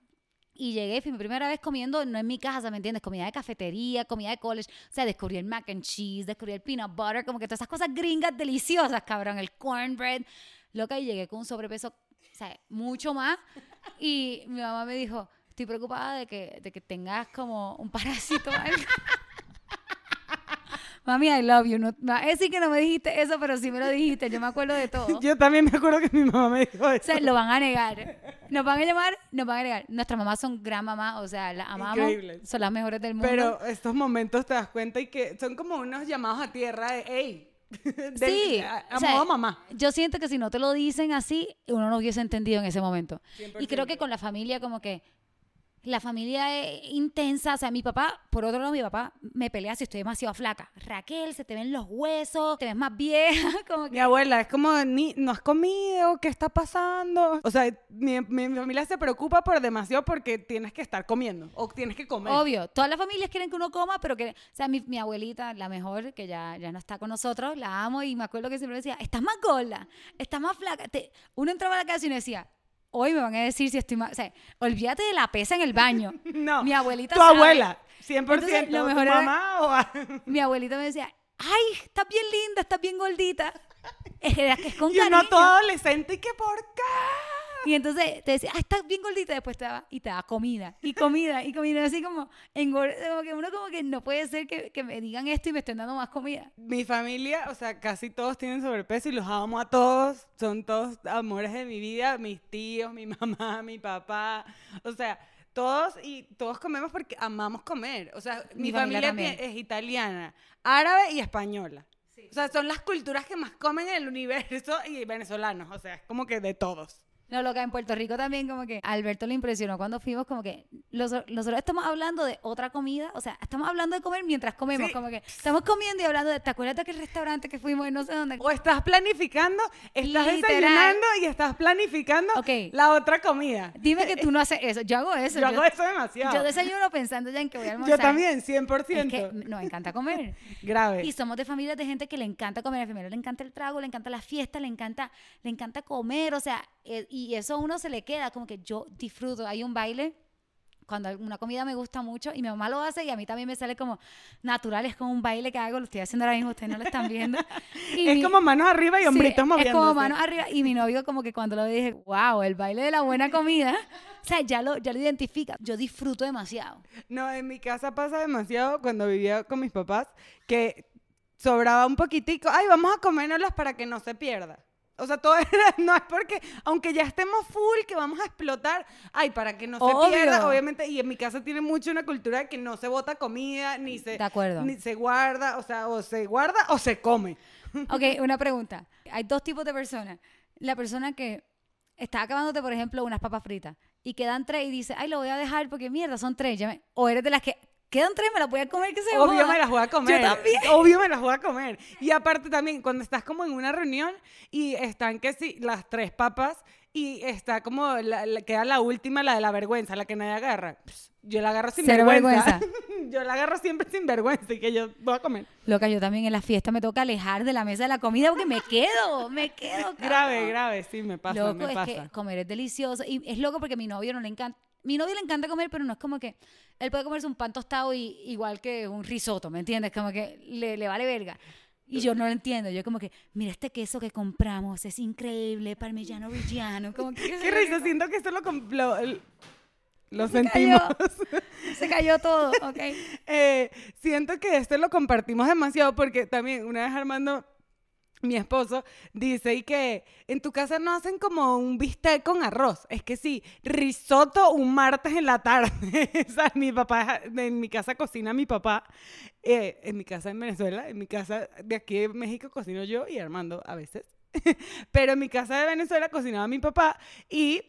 [SPEAKER 2] y llegué, fui mi primera vez comiendo, no en mi casa, ¿me entiendes? Comida de cafetería, comida de college, o sea, descubrí el mac and cheese, descubrí el peanut butter, como que todas esas cosas gringas deliciosas, cabrón, el cornbread, loca, y llegué con un sobrepeso, o sea, mucho más, y mi mamá me dijo, estoy preocupada de que, de que tengas como un parásito o. Mami, I love you. No, a decir que no me dijiste eso, pero sí me lo dijiste. Yo me acuerdo de todo.
[SPEAKER 1] Yo también me acuerdo que mi mamá me dijo
[SPEAKER 2] O
[SPEAKER 1] eso.
[SPEAKER 2] sea, lo van a negar. Nos van a llamar, nos van a negar. Nuestras mamás son gran mamás, o sea, las amamos.
[SPEAKER 1] Increíbles.
[SPEAKER 2] Son las mejores del mundo.
[SPEAKER 1] Pero estos momentos te das cuenta y que son como unos llamados a tierra de, hey, del-
[SPEAKER 2] sí,
[SPEAKER 1] a, a
[SPEAKER 2] o sea,
[SPEAKER 1] modo mamá.
[SPEAKER 2] Yo siento que si no te lo dicen así, uno no hubiese entendido en ese momento. Y creo
[SPEAKER 1] 100%.
[SPEAKER 2] que con la familia, como que la familia es intensa. O sea, mi papá, por otro lado, mi papá me pelea si estoy demasiado flaca. Raquel, se te ven los huesos, te ves más vieja. Como
[SPEAKER 1] Mi abuela es como, ni, no has comido, ¿qué está pasando? O sea, mi, mi familia se preocupa por demasiado porque tienes que estar comiendo o tienes que comer.
[SPEAKER 2] Obvio, todas las familias quieren que uno coma, pero que, o sea, mi, mi abuelita, la mejor, que ya, ya no está con nosotros, la amo y me acuerdo que siempre decía, estás más gorda, estás más flaca. Te- uno entraba a la casa y uno decía, hoy me van a decir si estoy más, o sea, olvídate de la pesa en el baño.
[SPEAKER 1] No,
[SPEAKER 2] Mi abuelita
[SPEAKER 1] tu
[SPEAKER 2] sabe.
[SPEAKER 1] abuela, 100%.
[SPEAKER 2] Entonces, lo
[SPEAKER 1] ¿Tu
[SPEAKER 2] mejor era-
[SPEAKER 1] mamá o a-
[SPEAKER 2] Mi abuelita me decía, ay, estás bien linda, estás bien gordita. Que es con
[SPEAKER 1] Y uno
[SPEAKER 2] cariño.
[SPEAKER 1] todo adolescente, ¿y qué por qué?
[SPEAKER 2] Y entonces te decía, ah, estás bien gordita, después te daba, y te daba comida, y comida, y comida, así como, como que uno como que no puede ser que, que me digan esto y me estén dando más comida.
[SPEAKER 1] Mi familia, o sea, casi todos tienen sobrepeso y los amo a todos. Son todos amores de mi vida, mis tíos, mi mamá, mi papá. O sea, todos y todos comemos porque amamos comer. O sea, mi,
[SPEAKER 2] Mi familia
[SPEAKER 1] familia, es italiana, árabe y española. O sea, son las culturas que más comen en el universo y venezolanos. O sea, es como que de todos.
[SPEAKER 2] No, lo que en Puerto Rico también como que Alberto le impresionó cuando fuimos como que los- nosotros estamos hablando de otra comida, o sea, estamos hablando de comer mientras comemos,
[SPEAKER 1] Sí.
[SPEAKER 2] como que estamos comiendo y hablando de, ¿te acuerdas de aquel restaurante que fuimos y no sé dónde?
[SPEAKER 1] O estás planificando, estás
[SPEAKER 2] Literal.
[SPEAKER 1] desayunando y estás planificando
[SPEAKER 2] Ok.
[SPEAKER 1] la otra comida.
[SPEAKER 2] Dime que tú no haces eso, yo hago eso.
[SPEAKER 1] Yo hago eso demasiado.
[SPEAKER 2] yo desayuno pensando ya en que voy a almorzar.
[SPEAKER 1] Yo también, 100%.
[SPEAKER 2] Es que nos encanta comer.
[SPEAKER 1] Grave.
[SPEAKER 2] Y somos de familias de gente que le encanta comer. A mi familia le encanta el trago, le encanta la fiesta, le encanta, le encanta comer. O sea, eh, y eso a uno se le queda como que yo disfruto. Hay un baile cuando una comida me gusta mucho y mi mamá lo hace y a mí también me sale como natural. Es como un baile que hago, lo estoy haciendo ahora mismo, ustedes no lo están viendo. Y
[SPEAKER 1] es
[SPEAKER 2] mi-
[SPEAKER 1] como manos arriba y
[SPEAKER 2] Sí,
[SPEAKER 1] hombritos moviéndose.
[SPEAKER 2] Es como manos arriba. Y mi novio como que cuando lo dije, wow, el baile de la buena comida. O sea, ya lo, ya lo identifica. Yo disfruto demasiado.
[SPEAKER 1] No, en mi casa pasa demasiado cuando vivía con mis papás que sobraba un poquitico. Ay, vamos a comérnoslas para que no se pierda. O sea, todo era, no es porque, aunque ya estemos full, que vamos a explotar, ay, para que no se pierda, obviamente, y en mi casa tiene mucho una cultura de que no se bota comida, ni se,
[SPEAKER 2] De acuerdo.
[SPEAKER 1] ni se guarda, o sea, o se guarda o se come.
[SPEAKER 2] Ok, una pregunta. Hay dos tipos de personas. La persona que está acabándote, por ejemplo, unas papas fritas y quedan tres y dice, ay, lo voy a dejar porque mierda, son tres. ya me- O eres de las que quedan tres, me las voy a comer que se
[SPEAKER 1] Obvio
[SPEAKER 2] joda".
[SPEAKER 1] me las voy a comer.
[SPEAKER 2] Yo también.
[SPEAKER 1] Obvio me las voy a comer. Y aparte también, cuando estás como en una reunión y están que sí, las tres papas y está como, la, la- queda la última, la de la vergüenza, la que nadie agarra. Pss, yo la agarro sin
[SPEAKER 2] Cero
[SPEAKER 1] vergüenza. yo la agarro siempre sin vergüenza y que yo voy a comer.
[SPEAKER 2] Loca, yo también en la fiesta me toca alejar de la mesa de la comida porque me quedo, me quedo.
[SPEAKER 1] Grave,
[SPEAKER 2] cabrón.
[SPEAKER 1] grave, sí, me pasa,
[SPEAKER 2] Loco,
[SPEAKER 1] me
[SPEAKER 2] es
[SPEAKER 1] pasa.
[SPEAKER 2] que comer es delicioso. Y es loco porque a mi novio no le encanta. Mi novio le encanta comer, pero no es como que él puede comerse un pan tostado y, igual que un risotto, ¿me entiendes? Como que le, le vale verga. Y yo no lo entiendo. Yo como que, mira este queso que compramos, es increíble, parmigiano reggiano. Como que
[SPEAKER 1] Qué risa, siento que esto lo, lo, sentimos.
[SPEAKER 2] cayó. Se cayó todo, ok.
[SPEAKER 1] Eh, siento que esto lo compartimos demasiado porque también una vez Armando, mi esposo, dice y que en tu casa no hacen como un bistec con arroz. Es que sí, risotto un martes en la tarde. o sea, mi papá, en mi casa cocina mi papá. eh, en mi casa en Venezuela, en mi casa de aquí de México cocino yo y Armando a veces. Pero en mi casa de Venezuela cocinaba mi papá y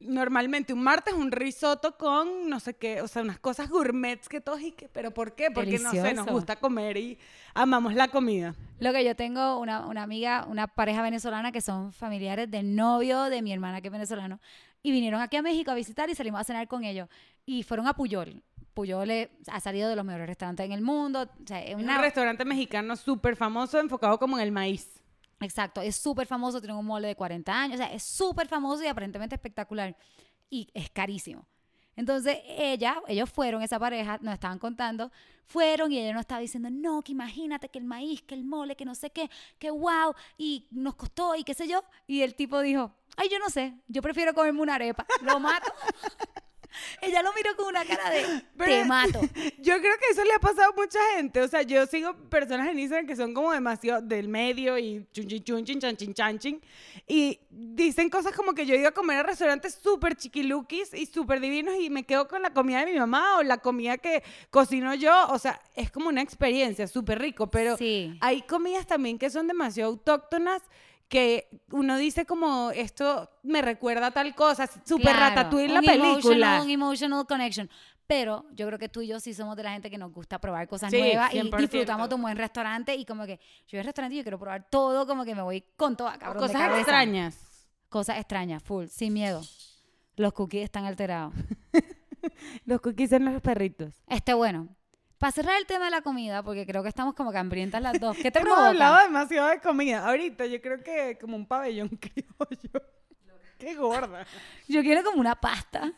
[SPEAKER 1] normalmente un martes un risotto con no sé qué, o sea, unas cosas gourmets que todos y que, pero ¿por qué? Porque no sé, nos gusta comer y amamos la comida.
[SPEAKER 2] Lo que yo tengo una, una amiga, una pareja venezolana que son familiares del novio de mi hermana que es venezolano y vinieron aquí a México a visitar y salimos a cenar con ellos y fueron a Puyol. Puyol ha salido de los mejores restaurantes en el mundo. O sea, es
[SPEAKER 1] Un restaurante mexicano súper famoso enfocado como en el maíz.
[SPEAKER 2] Exacto, es súper famoso, tiene un mole de 40 años, o sea, es súper famoso y aparentemente espectacular. Y es carísimo. Entonces, ella, ellos fueron, esa pareja, nos estaban contando, fueron y ella nos estaba diciendo, no, que imagínate que el maíz, que el mole, que no sé qué, que wow, y nos costó y qué sé yo. Y el tipo dijo, ay, yo no sé, yo prefiero comerme una arepa, lo mato. ella lo miró con una cara de,
[SPEAKER 1] Pero-
[SPEAKER 2] te mato.
[SPEAKER 1] Yo creo que eso le ha pasado a mucha gente. O sea, yo sigo personas en Instagram que son como demasiado del medio y chun chin chun chin chan chin chan chin. Y dicen cosas como que yo he ido a comer a restaurantes súper chiquiluquis y súper divinos y me quedo con la comida de mi mamá o la comida que cocino yo. O sea, es como una experiencia súper rico. Pero
[SPEAKER 2] Sí.
[SPEAKER 1] hay comidas también que son demasiado autóctonas que uno dice como esto me recuerda a tal cosa, súper
[SPEAKER 2] Claro,
[SPEAKER 1] ratatouille la película.
[SPEAKER 2] Un emotional connection. Pero yo creo que tú y yo sí somos de la gente que nos gusta probar cosas
[SPEAKER 1] Sí,
[SPEAKER 2] nuevas y
[SPEAKER 1] 100%.
[SPEAKER 2] disfrutamos de un buen restaurante y como que yo voy al restaurante y yo quiero probar todo, como que me voy con toda cabrón
[SPEAKER 1] Cosas extrañas.
[SPEAKER 2] Cosas extrañas, full, sin miedo. Los cookies están alterados.
[SPEAKER 1] Los cookies son los perritos.
[SPEAKER 2] Este bueno. Para cerrar el tema de la comida, porque creo que estamos como que hambrientas las dos. ¿Qué te
[SPEAKER 1] Hemos hablado demasiado de comida. Ahorita yo creo que como un pabellón criollo. Qué gorda.
[SPEAKER 2] Yo quiero como una pasta.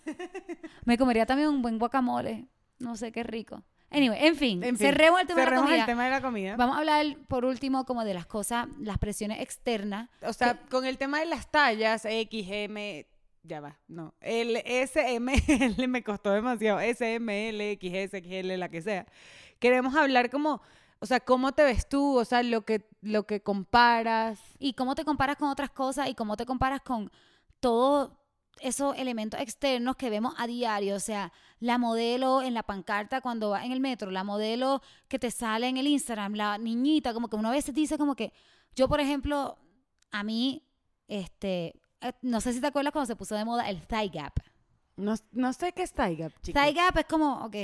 [SPEAKER 2] Me comería también un buen guacamole. No sé, qué rico. Anyway, en fin,
[SPEAKER 1] En fin,
[SPEAKER 2] cerremos el tema de la
[SPEAKER 1] cerremos el tema de la comida.
[SPEAKER 2] Vamos a hablar por último como de las cosas, las presiones externas.
[SPEAKER 1] O sea, con el tema de las tallas, X, M, ya va, no. El S, M, L me costó demasiado. S, M, L, X, S, X, L, la que sea. Queremos hablar como, o sea, cómo te ves tú, o sea, lo que, lo que comparas.
[SPEAKER 2] Y cómo te comparas con otras cosas y cómo te comparas con todos esos elementos externos que vemos a diario. O sea, la modelo en la pancarta cuando va en el metro, la modelo que te sale en el Instagram, la niñita, como que uno a veces dice como que, yo por ejemplo, a mí, este, no sé si te acuerdas cuando se puso de moda el thigh gap.
[SPEAKER 1] No, no sé qué es tie gap, chica.
[SPEAKER 2] Thigh gap es como, ok,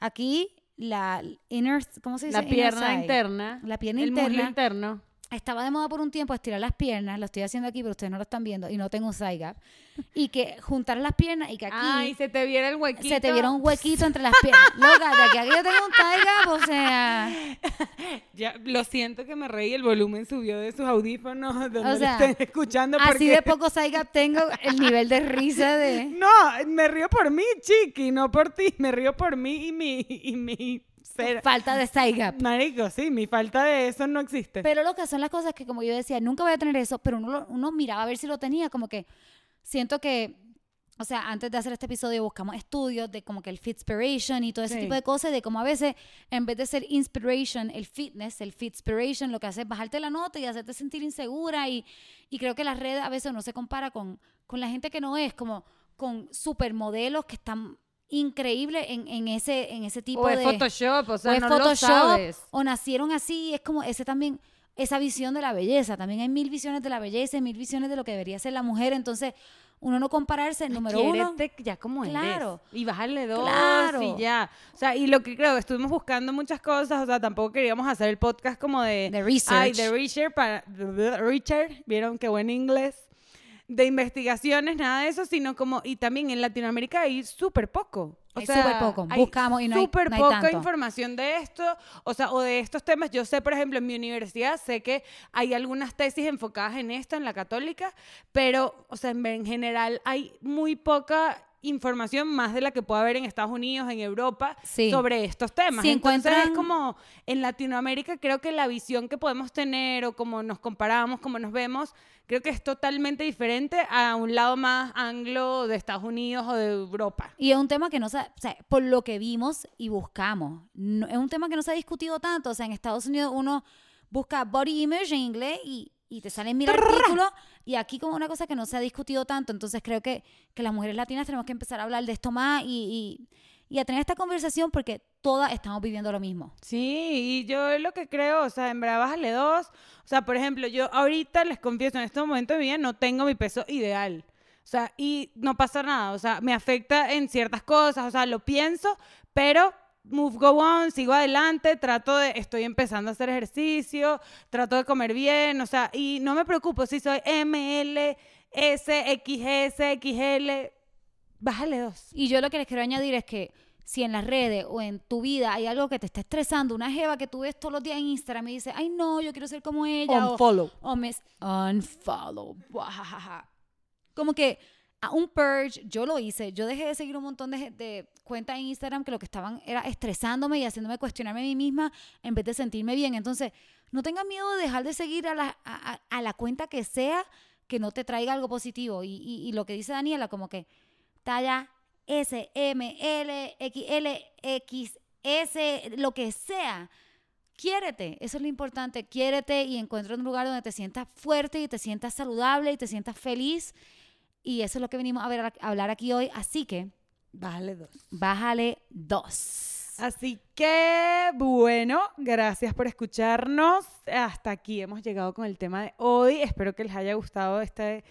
[SPEAKER 2] aquí la inner, ¿cómo se dice?
[SPEAKER 1] La pierna
[SPEAKER 2] thigh.
[SPEAKER 1] interna.
[SPEAKER 2] La pierna
[SPEAKER 1] el muslo
[SPEAKER 2] interna.
[SPEAKER 1] interno.
[SPEAKER 2] Estaba de moda por un tiempo estirar las piernas, lo estoy haciendo aquí, pero ustedes no lo están viendo y no tengo un thigh gap. Y que juntar las piernas y que aquí
[SPEAKER 1] Ay, se te viera el huequito.
[SPEAKER 2] se te viera un huequito entre las piernas. Loca, de aquí a aquí yo tengo un thigh gap, o sea,
[SPEAKER 1] Ya, lo siento que me reí, el volumen subió de sus audífonos donde
[SPEAKER 2] O sea,
[SPEAKER 1] lo estén escuchando
[SPEAKER 2] así de poco thigh gap tengo el nivel de risa de...
[SPEAKER 1] No, me río por mí, chiqui, no por ti. Me río por mí y mi, y mi
[SPEAKER 2] Falta de thigh gap.
[SPEAKER 1] Marico, sí, mi falta de eso no existe.
[SPEAKER 2] Pero lo que son las cosas que, como yo decía, nunca voy a tener eso, pero uno, lo- uno miraba a ver si lo tenía, como que siento que o sea, antes de hacer este episodio buscamos estudios de como que el fitspiration y todo ese
[SPEAKER 1] Sí.
[SPEAKER 2] tipo de cosas, de cómo a veces en vez de ser inspiration, el fitness, el fitspiration, lo que hace es bajarte la nota y hacerte sentir insegura y, y creo que las redes a veces no se compara con, con la gente que no es, como con supermodelos que están increíbles en, en ese, en ese tipo
[SPEAKER 1] O
[SPEAKER 2] de...
[SPEAKER 1] Photoshop, o sea,
[SPEAKER 2] o
[SPEAKER 1] no lo
[SPEAKER 2] Photoshop,
[SPEAKER 1] sabes.
[SPEAKER 2] o nacieron así, es como ese también, esa visión de la belleza, también hay mil visiones de la belleza, y mil visiones de lo que debería ser la mujer, entonces uno no compararse, número uno,
[SPEAKER 1] ya como
[SPEAKER 2] Claro.
[SPEAKER 1] eres. Y bajarle dos
[SPEAKER 2] Claro.
[SPEAKER 1] y ya. O sea, y lo que creo, estuvimos buscando muchas cosas, o sea, tampoco queríamos hacer el podcast como de...
[SPEAKER 2] de research.
[SPEAKER 1] Ay, de Richard para... Richard, vieron qué buen inglés. De investigaciones, nada de eso, sino como... Y también en Latinoamérica hay súper poco. O
[SPEAKER 2] Hay
[SPEAKER 1] sea,
[SPEAKER 2] súper poco. Buscamos y no hay-
[SPEAKER 1] súper
[SPEAKER 2] no
[SPEAKER 1] poca
[SPEAKER 2] tanto.
[SPEAKER 1] información de esto, o sea, o de estos temas. Yo sé, por ejemplo, en mi universidad sé que hay algunas tesis enfocadas en esto, en la católica, pero, o sea, en, en general hay muy poca información más de la que puede haber en Estados Unidos, en Europa,
[SPEAKER 2] Sí.
[SPEAKER 1] sobre estos temas.
[SPEAKER 2] Si
[SPEAKER 1] Entonces
[SPEAKER 2] encuentran-
[SPEAKER 1] es como en Latinoamérica creo que la visión que podemos tener o como nos comparamos, como nos vemos, creo que es totalmente diferente a un lado más anglo de Estados Unidos o de Europa.
[SPEAKER 2] Y es un tema que no se, o sea, por lo que vimos y buscamos, no- es un tema que no se ha discutido tanto. O sea, en Estados Unidos uno busca body image en inglés y, y te salen mil artículos. Y aquí como una cosa que no se ha discutido tanto. Entonces creo que, que las mujeres latinas tenemos que empezar a hablar de esto más y, y, y a tener esta conversación porque todas estamos viviendo lo mismo.
[SPEAKER 1] Sí, y yo lo que creo, o sea, en bájale dos. O sea, por ejemplo, yo ahorita les confieso, en este momento de mi vida no tengo mi peso ideal. O sea, y no pasa nada. O sea, me afecta en ciertas cosas, o sea, lo pienso, pero move, go on, sigo adelante, trato de, estoy empezando a hacer ejercicio, trato de comer bien, o sea, y no me preocupo si soy M, L, S, XS, XL, bájale dos.
[SPEAKER 2] Y yo lo que les quiero añadir es que si en las redes o en tu vida hay algo que te está estresando, una jeva que tú ves todos los días en Instagram y dice, ay no, yo quiero ser como ella. o-
[SPEAKER 1] Unfollow.
[SPEAKER 2] o me unfollow. Como que a un purge, yo lo hice. Yo dejé de seguir un montón de, cuentas en Instagram que lo que estaban era estresándome y haciéndome cuestionarme a mí misma en vez de sentirme bien. Entonces, no tengas miedo de dejar de seguir a la, a, a- la cuenta que sea que no te traiga algo positivo. Y, y- y lo que dice Daniela, como que talla S, M, L, XL, X, S, lo que sea. Quiérete, eso es lo importante. Quiérete y encuentra un lugar donde te sientas fuerte y te sientas saludable y te sientas feliz. Y eso es lo que venimos a, ver, a hablar aquí hoy. Así que
[SPEAKER 1] Bájale dos.
[SPEAKER 2] bájale dos.
[SPEAKER 1] Así que, bueno, gracias por escucharnos. Hasta aquí hemos llegado con el tema de hoy. Espero que les haya gustado este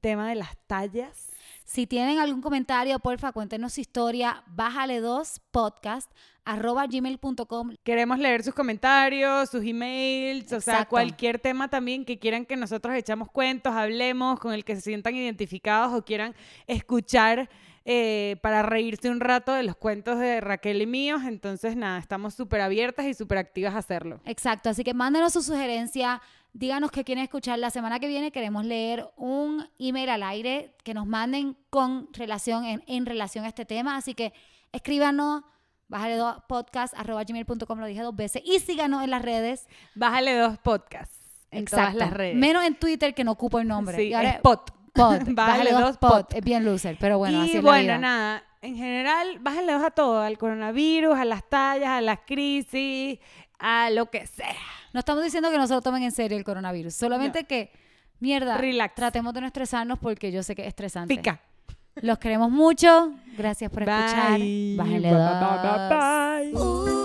[SPEAKER 1] tema de las tallas.
[SPEAKER 2] Si tienen algún comentario, porfa, cuéntenos su historia. Bájale dos podcast arroba gmail.com.
[SPEAKER 1] Queremos leer sus comentarios, sus emails, o sea, cualquier tema también que quieran que nosotros echamos cuentos, hablemos, con el que se sientan identificados o quieran escuchar eh, para reírse un rato de los cuentos de Raquel y míos. Entonces, nada, estamos súper abiertas y súper activas a hacerlo.
[SPEAKER 2] Exacto, así que mándenos su sugerencia, díganos qué quieren escuchar. La semana que viene queremos leer un email al aire que nos manden con relación, en, en relación a este tema. Así que escríbanos, bájale dos podcast, arroba gmail.com, lo dije dos veces, y síganos en las redes.
[SPEAKER 1] Bájale dos podcasts en todas
[SPEAKER 2] Exacto.
[SPEAKER 1] las redes.
[SPEAKER 2] Menos en Twitter que no ocupo el nombre.
[SPEAKER 1] Sí,
[SPEAKER 2] Y ahora-
[SPEAKER 1] es pod.
[SPEAKER 2] pod.
[SPEAKER 1] Bájale
[SPEAKER 2] bájale dos pod. Es bien loser, pero bueno,
[SPEAKER 1] y
[SPEAKER 2] así es la
[SPEAKER 1] bueno,
[SPEAKER 2] vida.
[SPEAKER 1] nada, en general, bájenle dos a todo, al coronavirus, a las tallas, a las crisis, a lo que sea.
[SPEAKER 2] No estamos diciendo que no se lo tomen en serio el coronavirus, solamente que, mierda,
[SPEAKER 1] Relax.
[SPEAKER 2] tratemos de no estresarnos porque yo sé que es estresante.
[SPEAKER 1] Pica.
[SPEAKER 2] Los queremos mucho. Gracias por escuchar. Bájenle
[SPEAKER 1] Bye, bye, bye, bye, bye.